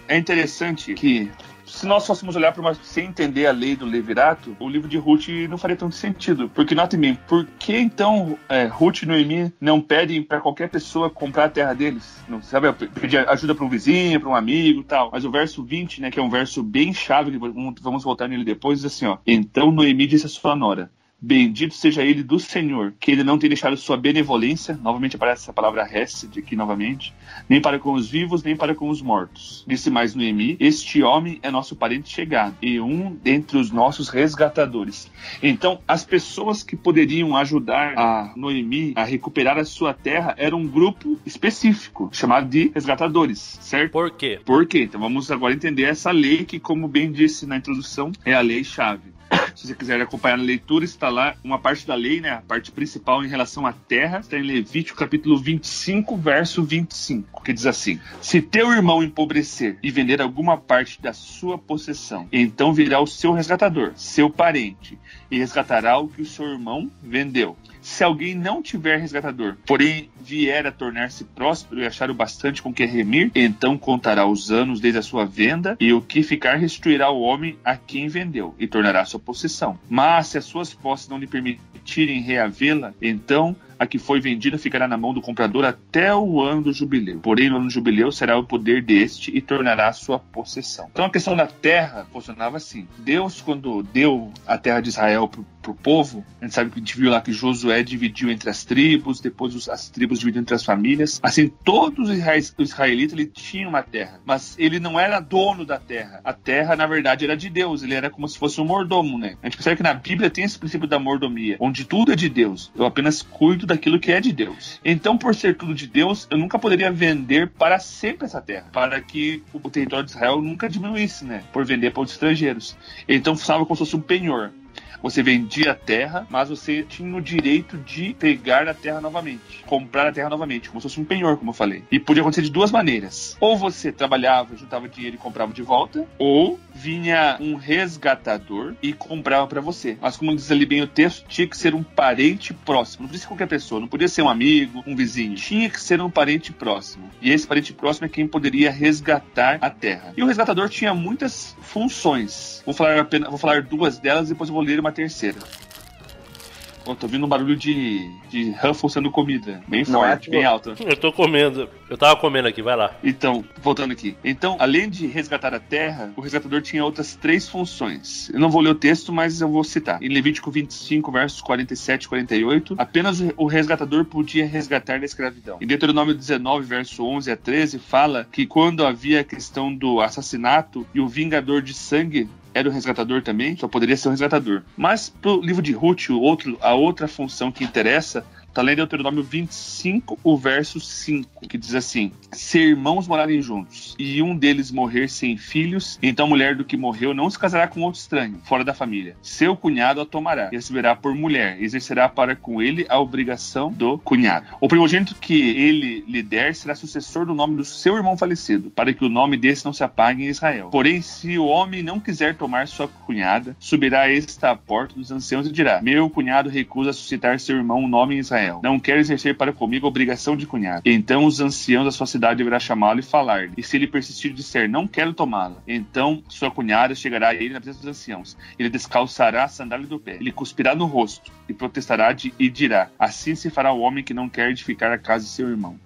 É interessante que se nós fôssemos olhar para uma sem entender a lei do levirato, o livro de Ruth não faria tanto sentido. Porque notem bem, por que então é, Ruth e Noemi não pedem para qualquer pessoa comprar a terra deles? Não sabe, pedir ajuda para um vizinho, para um amigo, tal. Mas o verso 20, né, que é um verso bem chave, vamos voltar nele depois, diz assim, ó: "Então Noemi disse a sua nora: Bendito seja ele do Senhor, que ele não tem deixado sua benevolência, novamente aparece essa palavra Hesed aqui novamente, nem para com os vivos, nem para com os mortos. Disse mais Noemi, este homem é nosso parente chegado, e um dentre os nossos resgatadores. Então, as pessoas que poderiam ajudar a Noemi a recuperar a sua terra era um grupo específico, chamado de resgatadores, certo? Por quê? Por quê? Então vamos agora entender essa lei que, como bem disse na introdução, é a lei-chave. *coughs* Se você quiser acompanhar na leitura, está lá uma parte da lei, né? A parte principal em relação à terra. Está em Levítico capítulo 25, verso 25, que diz assim: Se teu irmão empobrecer e vender alguma parte da sua possessão, então virá o seu resgatador, seu parente, e resgatará o que o seu irmão vendeu. Se alguém não tiver resgatador, porém vier a tornar-se próspero e achar o bastante com que remir, então contará os anos desde a sua venda, e o que ficar restituirá o homem a quem vendeu, e tornará sua possessão. Mas se as suas posses não lhe permitirem reavê-la, então a que foi vendida ficará na mão do comprador até o ano do jubileu. Porém, no ano do jubileu será o poder deste e tornará sua possessão. Então a questão da terra funcionava assim. Deus, quando deu a terra de Israel para o povo, a gente sabe que a gente viu lá que Josué dividiu entre as tribos, depois as tribos dividiram entre as famílias. Assim, todos os israelitas ele tinham uma terra, mas ele não era dono da terra. A terra, na verdade, era de Deus. Ele era como se fosse um mordomo, né? A gente percebe que na Bíblia tem esse princípio da mordomia, onde tudo é de Deus. Eu apenas cuido daquilo que é de Deus. Então, por ser tudo de Deus, eu nunca poderia vender para sempre essa terra, para que o território de Israel nunca diminuísse, né? Por vender para os estrangeiros. Então, funcionava como se fosse um penhor. Você vendia a terra, mas você tinha o direito de pegar a terra novamente, comprar a terra novamente, como se fosse um penhor, como eu falei. E podia acontecer de duas maneiras. Ou você trabalhava, juntava dinheiro e comprava de volta, ou vinha um resgatador e comprava para você. Mas como diz ali bem o texto, tinha que ser um parente próximo. Não podia ser qualquer pessoa, não podia ser um amigo, um vizinho. Tinha que ser um parente próximo. E esse parente próximo é quem poderia resgatar a terra. E o resgatador tinha muitas funções. Vou falar apenas, vou falar duas delas e depois eu vou ler uma terceira. Oh, tô ouvindo um barulho de, de Ruffles sendo comida. Bem Não é, forte, tipo- bem alto. *laughs* Eu tô comendo. Eu tava comendo aqui, vai lá. Então, voltando aqui. Então, além de resgatar a terra, o resgatador tinha outras três funções. Eu não vou ler o texto, mas eu vou citar. Em Levítico 25, versos 47 e 48, apenas o- o resgatador podia resgatar da escravidão. Em Deuteronômio 19, verso 11 a 13, fala que quando havia a questão do assassinato e o vingador de sangue era o resgatador também, só poderia ser o resgatador. Mas pro livro de Ruth, o outro, a outra função que interessa Tá lendo Deuteronômio 25, o verso 5, que diz assim: Se irmãos morarem juntos e um deles morrer sem filhos, então a mulher do que morreu não se casará com outro estranho, fora da família. Seu cunhado a tomará e receberá por mulher, e exercerá para com ele a obrigação do cunhado. O primogênito que ele lhe der será sucessor do nome do seu irmão falecido, para que o nome desse não se apague em Israel. Porém, se o homem não quiser tomar sua cunhada, subirá esta à porta dos anciãos e dirá: Meu cunhado recusa suscitar seu irmão um nome em Israel. Não quer exercer para comigo a obrigação de cunhado. Então os anciãos da sua cidade deverá chamá-lo e falar-lhe. E se ele persistir disser: Não quero tomá-la, então sua cunhada chegará a ele na presença dos anciãos. Ele descalçará a sandália do pé. Ele cuspirá no rosto e protestará de, e dirá: Assim se fará o homem que não quer edificar a casa de seu irmão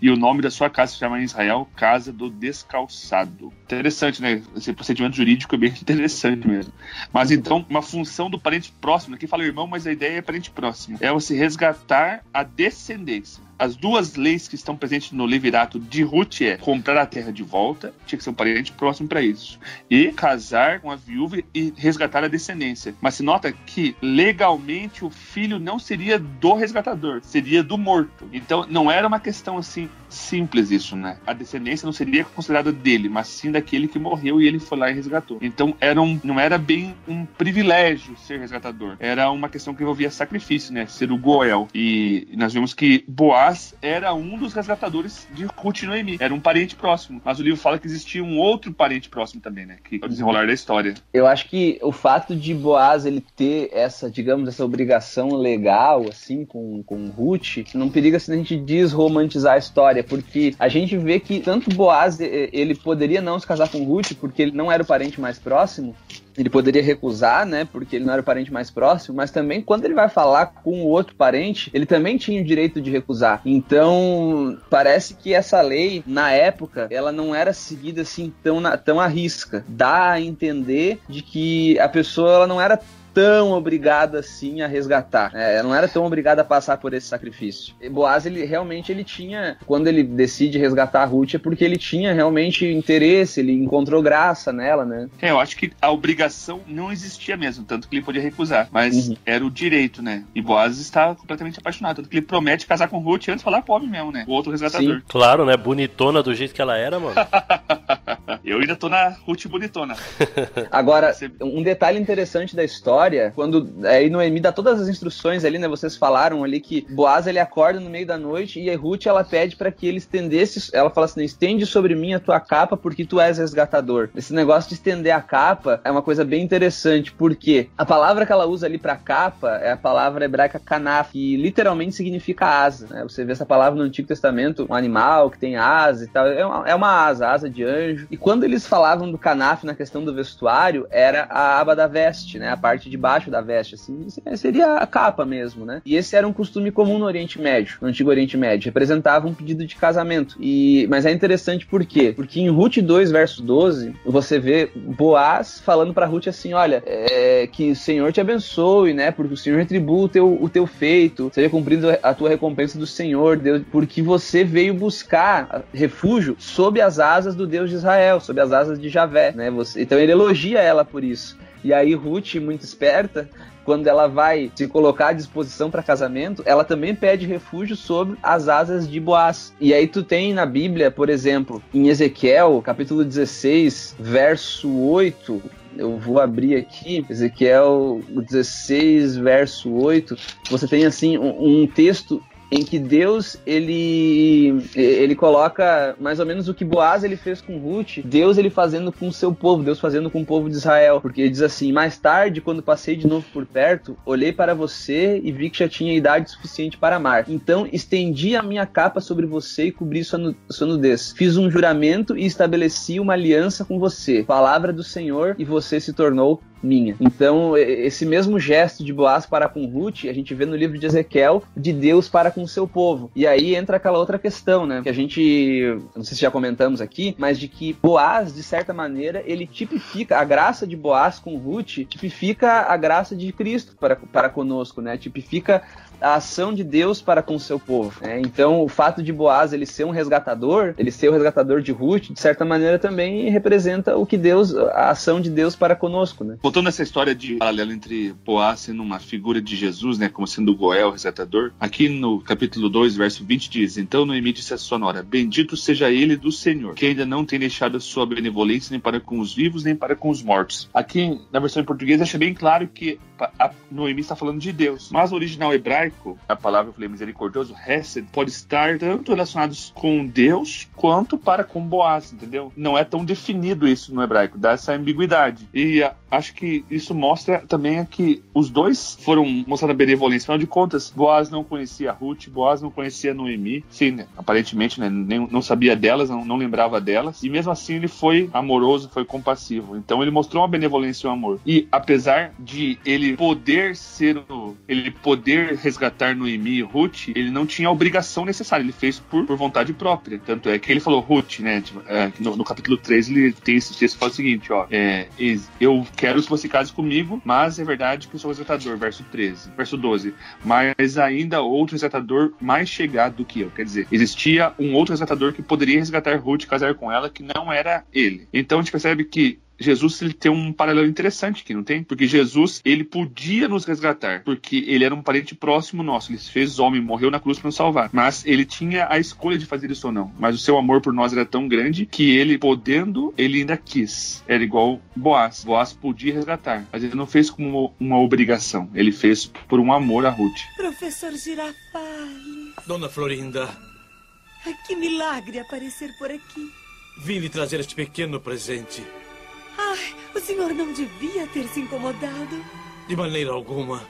e o nome da sua casa se chama em Israel Casa do Descalçado. Interessante, né? Esse procedimento jurídico é bem *laughs* interessante mesmo. Mas então, uma função do parente próximo, aqui fala irmão, mas a ideia é parente próximo, é você resgatar a descendência. As duas leis que estão presentes no Levirato de Ruth é comprar a terra de volta, tinha que ser um parente próximo para isso, e casar com a viúva e resgatar a descendência. Mas se nota que legalmente o filho não seria do resgatador, seria do morto. Então não era uma questão assim simples isso, né? A descendência não seria considerada dele, mas sim daquele que morreu e ele foi lá e resgatou. Então era um, não era bem um privilégio ser resgatador, era uma questão que envolvia sacrifício, né? Ser o Goel. E nós vimos que Boaz era um dos resgatadores de Ruth Noemi, era um parente próximo. Mas o livro fala que existia um outro parente próximo também, né? Que é o desenrolar da história. Eu acho que o fato de Boaz ele ter essa, digamos, essa obrigação legal, assim, com, com Ruth, não periga se a gente desromantizar a história, porque a gente vê que tanto Boaz ele poderia não se casar com Ruth porque ele não era o parente mais próximo, ele poderia recusar, né, porque ele não era o parente mais próximo, mas também quando ele vai falar com o outro parente, ele também tinha o direito de recusar. Então, parece que essa lei, na época, ela não era seguida assim tão, na, tão à risca. Dá a entender de que a pessoa ela não era tão obrigada assim a resgatar. É, não era tão obrigada a passar por esse sacrifício. E Boaz, ele realmente ele tinha, quando ele decide resgatar a Ruth, é porque ele tinha realmente interesse, ele encontrou graça nela, né? É, eu acho que a obrigação não existia mesmo, tanto que ele podia recusar, mas uhum. era o direito, né? E Boaz está completamente apaixonado, tanto que ele promete casar com Ruth antes de falar pobre mesmo, né? O outro resgatador. Sim. Claro, né? Bonitona do jeito que ela era, mano. *laughs* eu ainda tô na Ruth bonitona. *laughs* Agora, um detalhe interessante da história quando aí Noemi dá todas as instruções ali, né? Vocês falaram ali que Boaz ele acorda no meio da noite e Ruth ela pede para que ele estendesse, ela fala assim: estende sobre mim a tua capa porque tu és resgatador. Esse negócio de estender a capa é uma coisa bem interessante, porque a palavra que ela usa ali para capa é a palavra hebraica kanaf, que literalmente significa asa. Né? Você vê essa palavra no Antigo Testamento, um animal que tem asa e tal, é uma, é uma asa, asa de anjo. E quando eles falavam do kanaf na questão do vestuário, era a aba da veste, né? A parte debaixo da veste, assim, seria a capa mesmo, né? E esse era um costume comum no Oriente Médio, no Antigo Oriente Médio, representava um pedido de casamento. E mas é interessante por quê? Porque em Ruth 2 verso 12, você vê Boaz falando para Ruth assim, olha, é, que o Senhor te abençoe, né? Porque o Senhor retribua o teu, o teu feito, seja cumprido a tua recompensa do Senhor, Deus, porque você veio buscar refúgio sob as asas do Deus de Israel, sob as asas de Javé, né? Você, então ele elogia ela por isso. E aí Ruth, muito esperta, quando ela vai se colocar à disposição para casamento, ela também pede refúgio sobre as asas de Boaz. E aí tu tem na Bíblia, por exemplo, em Ezequiel, capítulo 16, verso 8, eu vou abrir aqui, Ezequiel 16, verso 8, você tem assim um, um texto em que Deus ele ele coloca mais ou menos o que Boaz ele fez com Ruth, Deus ele fazendo com o seu povo, Deus fazendo com o povo de Israel, porque ele diz assim: mais tarde, quando passei de novo por perto, olhei para você e vi que já tinha idade suficiente para amar. Então estendi a minha capa sobre você e cobri sua, nu sua nudez. Fiz um juramento e estabeleci uma aliança com você. Palavra do Senhor e você se tornou minha. Então, esse mesmo gesto de Boaz para com Ruth, a gente vê no livro de Ezequiel, de Deus para com o seu povo. E aí entra aquela outra questão, né? Que a gente, não sei se já comentamos aqui, mas de que Boaz, de certa maneira, ele tipifica, a graça de Boaz com Ruth, tipifica a graça de Cristo para, para conosco, né? Tipifica a ação de Deus para com o seu povo. Né? Então, o fato de Boaz ele ser um resgatador, ele ser o resgatador de Ruth, de certa maneira também representa o que Deus, a ação de Deus para conosco. Né? Voltando nessa história de paralelo entre Boaz sendo uma figura de Jesus, né, como sendo o Goel, o resgatador, aqui no capítulo 2, verso 20 diz: Então Noemi disse a sua nora: Bendito seja ele do Senhor, que ainda não tem deixado a sua benevolência nem para com os vivos, nem para com os mortos. Aqui, na versão em português, acha bem claro que a Noemi está falando de Deus. Mas no original hebraico, a palavra, eu falei, misericordioso, Hesed, pode estar tanto relacionados com Deus quanto para com Boaz, entendeu? Não é tão definido isso no hebraico, dá essa ambiguidade. E a, acho que isso mostra também que os dois foram mostrando a benevolência. Afinal de contas, Boaz não conhecia Ruth, Boaz não conhecia Noemi. Sim, né? aparentemente, né? Nem, não sabia delas, não, não lembrava delas. E mesmo assim, ele foi amoroso, foi compassivo. Então, ele mostrou uma benevolência e um amor. E apesar de ele poder ser ele poder resgatar Noemi e Ruth, ele não tinha a obrigação necessária, ele fez por, por vontade própria. Tanto é que ele falou, Ruth, né? Tipo, é, no, no, capítulo 3 ele tem esse texto que fala o seguinte, ó. É, eu quero que você case comigo, mas é verdade que eu sou resgatador, verso 13. Verso 12. Mas ainda outro resgatador mais chegado do que eu. Quer dizer, existia um outro resgatador que poderia resgatar Ruth e casar com ela, que não era ele. Então a gente percebe que Jesus ele tem um paralelo interessante aqui, não tem? Porque Jesus, ele podia nos resgatar, porque ele era um parente próximo nosso, ele se fez homem, morreu na cruz para nos salvar. Mas ele tinha a escolha de fazer isso ou não. Mas o seu amor por nós era tão grande que ele, podendo, ele ainda quis. Era igual Boaz. Boaz podia resgatar, mas ele não fez como uma obrigação. Ele fez por um amor a Ruth. Professor Girafales. Dona Florinda. Que milagre aparecer por aqui. Vim lhe trazer este pequeno presente. Ai, o senhor não devia ter se incomodado. De maneira alguma.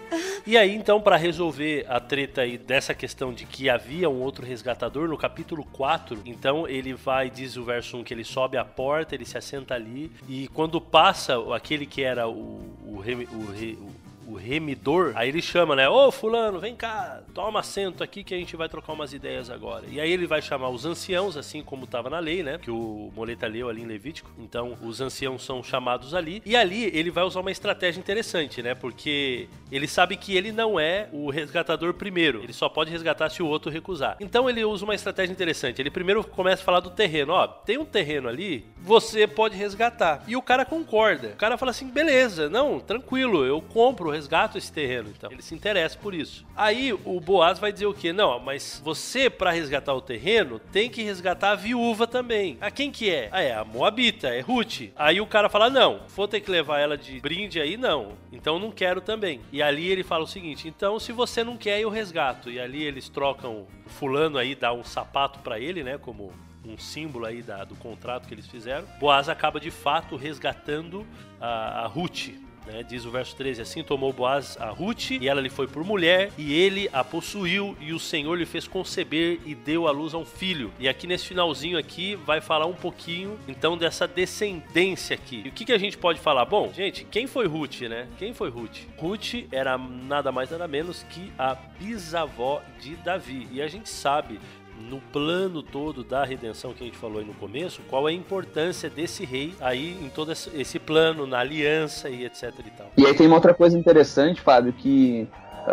E aí, então, para resolver a treta aí dessa questão de que havia um outro resgatador, no capítulo 4, então ele vai, diz o verso 1, que ele sobe a porta, ele se assenta ali, e quando passa aquele que era o, o, o, o o remidor, aí ele chama, né? Ô, fulano, vem cá, toma assento aqui que a gente vai trocar umas ideias agora. E aí ele vai chamar os anciãos, assim como estava na lei, né? Que o Moleta leu ali em Levítico. Então, os anciãos são chamados ali. E ali ele vai usar uma estratégia interessante, né? Porque ele sabe que ele não é o resgatador primeiro. Ele só pode resgatar se o outro recusar. Então ele usa uma estratégia interessante. Ele primeiro começa a falar do terreno. Ó, tem um terreno ali, você pode resgatar. E o cara concorda. O cara fala assim: beleza, não, tranquilo, eu compro, resgato esse terreno. Então ele se interessa por isso. Aí o Boaz vai dizer o quê? Não, mas você, para resgatar o terreno, tem que resgatar a viúva também. A quem que é? Ah, é a Moabita, é Ruth. Aí o cara fala: não, vou ter que levar ela de brinde aí, não. Então não quero também. E ali ele fala o seguinte: então se você não quer, eu resgato. E ali eles trocam. O fulano aí dá um sapato para ele, né? Como um símbolo aí da, do contrato que eles fizeram. Boaz acaba de fato resgatando a, a Ruth. Né? Diz o verso 13: Assim tomou Boaz a Ruth, e ela lhe foi por mulher, e ele a possuiu, e o Senhor lhe fez conceber e deu à luz a um filho. E aqui nesse finalzinho aqui vai falar um pouquinho então dessa descendência aqui. E o que, que a gente pode falar? Bom, gente, quem foi Ruth, né? Quem foi Ruth? Ruth era nada mais nada menos que a bisavó de Davi. E a gente sabe no plano todo da redenção que a gente falou aí no começo, qual é a importância desse rei aí em todo esse plano, na aliança e etc e tal. E aí tem uma outra coisa interessante, Fábio, que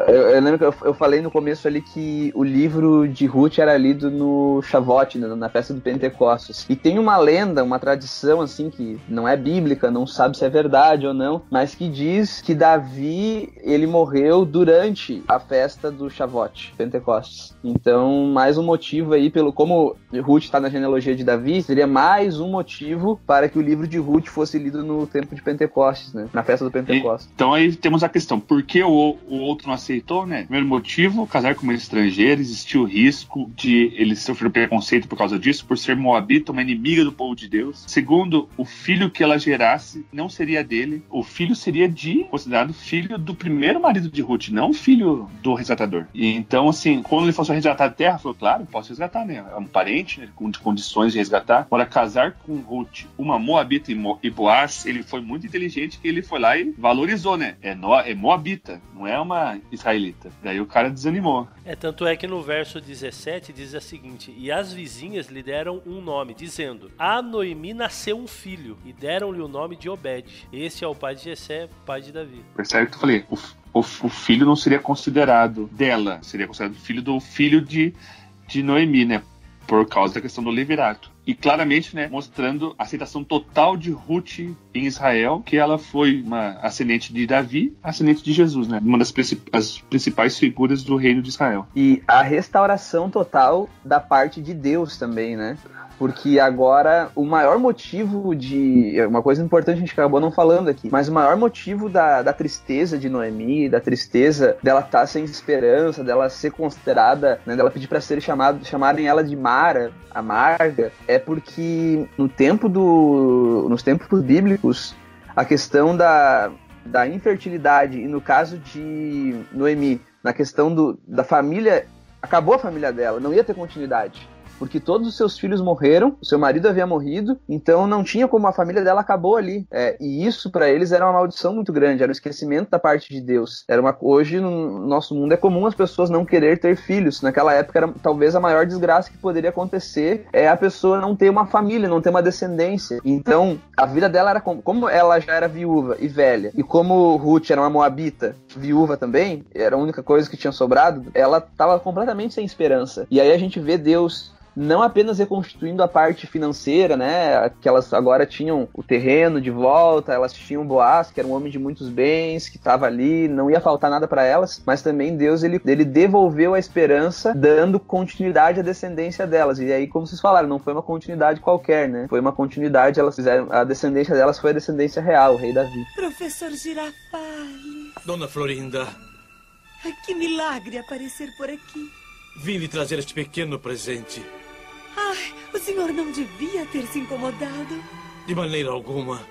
eu, eu, lembro que eu, eu, falei no começo ali que o livro de Ruth era lido no Shavuot, na, na festa do Pentecostes. E tem uma lenda, uma tradição assim que não é bíblica, não sabe se é verdade ou não, mas que diz que Davi ele morreu durante a festa do Shavuot, Pentecostes. Então, mais um motivo aí pelo como Ruth está na genealogia de Davi, seria mais um motivo para que o livro de Ruth fosse lido no tempo de Pentecostes, né? Na festa do Pentecostes. Então aí temos a questão, por que o, o outro não aceitou, né? Primeiro motivo, casar com uma estrangeira, existia o risco de ele sofrer preconceito por causa disso, por ser moabita, uma inimiga do povo de Deus. Segundo, o filho que ela gerasse não seria dele, o filho seria de, considerado filho do primeiro marido de Ruth, não filho do resgatador. E então, assim, quando ele fosse resgatar a terra, falou, claro, posso resgatar, né? É um parente, né? com condições de resgatar. Para casar com Ruth, uma moabita e Boaz, ele foi muito inteligente que ele foi lá e valorizou, né? É, no, é moabita, não é uma israelita. Daí o cara desanimou. É, tanto é que no verso 17 diz a seguinte: E as vizinhas lhe deram um nome, dizendo: A Noemi nasceu um filho, e deram-lhe o nome de Obed. Esse é o pai de Jessé, pai de Davi. Percebe que eu falei? o, o filho não seria considerado dela, seria considerado filho do filho de, de Noemi, né? Por causa da questão do levirato. E claramente, né, mostrando a aceitação total de Ruth em Israel, que ela foi uma ascendente de Davi, ascendente de Jesus, né? Uma das as principais figuras do reino de Israel. E a restauração total da parte de Deus também, né? porque agora o maior motivo de. É uma coisa importante a gente acabou não falando aqui, mas o maior motivo da, da tristeza de Noemi, da tristeza dela estar tá sem esperança, dela ser considerada, né, dela pedir para ser chamado, chamarem ela de Mara, amarga, é porque no tempo do. nos tempos bíblicos, a questão da, da infertilidade, e no caso de Noemi, na questão do, da família, acabou a família dela, não ia ter continuidade porque todos os seus filhos morreram, o seu marido havia morrido, então não tinha como a família dela acabou ali. É, e isso para eles era uma maldição muito grande, era um esquecimento da parte de Deus. Era uma hoje no nosso mundo é comum as pessoas não querer ter filhos. Naquela época era talvez a maior desgraça que poderia acontecer é a pessoa não ter uma família, não ter uma descendência. Então a vida dela era como, como ela já era viúva e velha e como Ruth era uma moabita, viúva também, era a única coisa que tinha sobrado, ela estava completamente sem esperança. E aí a gente vê Deus não apenas reconstituindo a parte financeira, né? Que elas agora tinham o terreno de volta, elas tinham Boaz, que era um homem de muitos bens, que estava ali, não ia faltar nada para elas, mas também Deus ele, ele devolveu a esperança, dando continuidade à descendência delas. E aí, como vocês falaram, não foi uma continuidade qualquer, né? Foi uma continuidade, elas fizeram a descendência delas foi a descendência real, o rei Davi. Professor Girafales. Dona Florinda. Que milagre aparecer por aqui. Vim lhe trazer este pequeno presente. Ai, o senhor não devia ter se incomodado. De maneira alguma.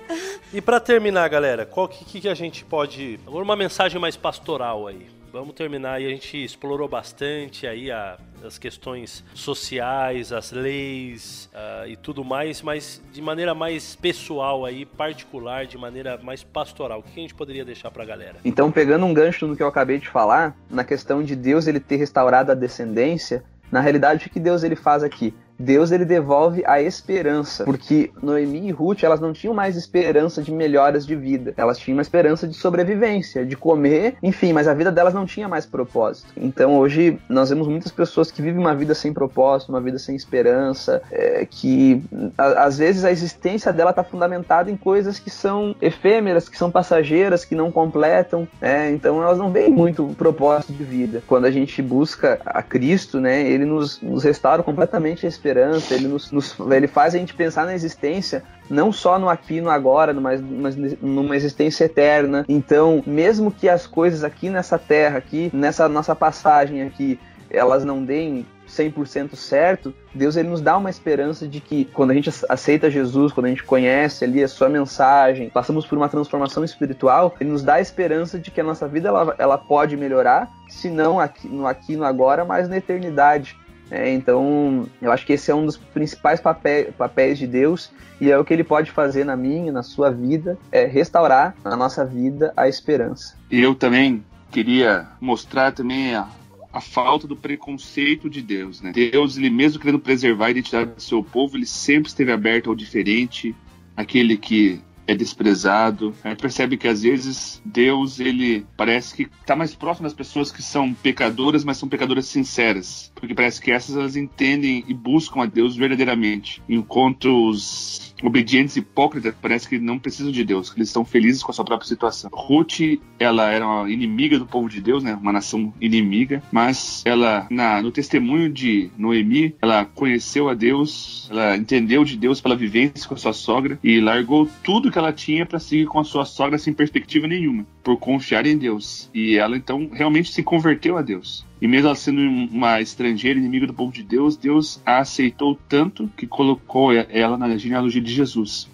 E para terminar, galera, qual que, que a gente pode. Agora uma mensagem mais pastoral aí. Vamos terminar e a gente explorou bastante aí a, as questões sociais, as leis uh, e tudo mais, mas de maneira mais pessoal aí, particular, de maneira mais pastoral. O que a gente poderia deixar para a galera? Então, pegando um gancho no que eu acabei de falar, na questão de Deus ele ter restaurado a descendência, na realidade o que Deus ele faz aqui? Deus ele devolve a esperança, porque Noemi e Ruth elas não tinham mais esperança de melhoras de vida, elas tinham uma esperança de sobrevivência, de comer, enfim, mas a vida delas não tinha mais propósito. Então hoje nós vemos muitas pessoas que vivem uma vida sem propósito, uma vida sem esperança, é, que a, às vezes a existência dela está fundamentada em coisas que são efêmeras, que são passageiras, que não completam, né? então elas não veem muito propósito de vida. Quando a gente busca a Cristo, né, ele nos, nos restaura completamente a esperança esperança, ele, nos, nos, ele faz a gente pensar na existência não só no aqui e no agora, mas, mas numa existência eterna. Então, mesmo que as coisas aqui nessa terra, aqui nessa nossa passagem aqui, elas não deem 100% certo, Deus ele nos dá uma esperança de que quando a gente aceita Jesus, quando a gente conhece ali a sua mensagem, passamos por uma transformação espiritual, ele nos dá a esperança de que a nossa vida ela, ela pode melhorar, se não aqui no aqui no agora, mas na eternidade. É, então, eu acho que esse é um dos principais papéis, papéis de Deus e é o que ele pode fazer na minha, na sua vida, é restaurar na nossa vida a esperança. Eu também queria mostrar também a, a falta do preconceito de Deus, né? Deus, ele mesmo querendo preservar a identidade do seu povo, ele sempre esteve aberto ao diferente, aquele que é desprezado. A gente percebe que às vezes Deus, ele parece que está mais próximo das pessoas que são pecadoras, mas são pecadoras sinceras. Porque parece que essas elas entendem e buscam a Deus verdadeiramente. Enquanto os obedientes hipócritas parece que não precisam de Deus, que eles estão felizes com a sua própria situação. Ruth, ela era uma inimiga do povo de Deus, né? Uma nação inimiga, mas ela na, no testemunho de Noemi, ela conheceu a Deus, ela entendeu de Deus pela vivência com a sua sogra e largou tudo que ela tinha para seguir com a sua sogra sem perspectiva nenhuma, por confiar em Deus. E ela então realmente se converteu a Deus. E mesmo ela sendo uma estrangeira, inimiga do povo de Deus, Deus a aceitou tanto que colocou ela na genealogia de Jesus.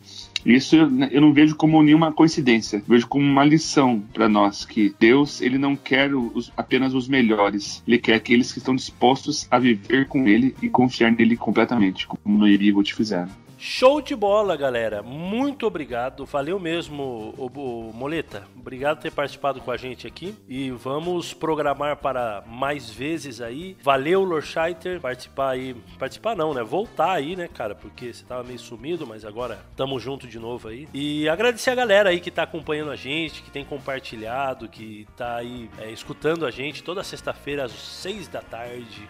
Isso eu não vejo como nenhuma coincidência, vejo como uma lição para nós que Deus ele não quer os, apenas os melhores, ele quer aqueles que estão dispostos a viver com Ele e confiar nele completamente, como Noemi e Ruth fizeram. Show de bola, galera. Muito obrigado. Valeu mesmo, o, Moleta. Obrigado por ter participado com a gente aqui. E vamos programar para mais vezes aí. Valeu, Lorscheiter, participar aí. Participar não, né? Voltar aí, né, cara? Porque você tava meio sumido, mas agora tamo junto de novo aí. E agradecer a galera aí que tá acompanhando a gente, que tem compartilhado, que tá aí é, escutando a gente toda sexta-feira às seis da tarde.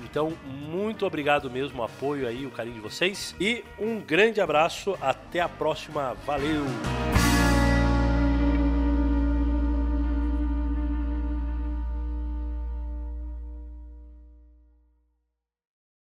Então, muito obrigado mesmo, o apoio aí, o carinho de vocês. E um grande abraço, até a próxima. Valeu!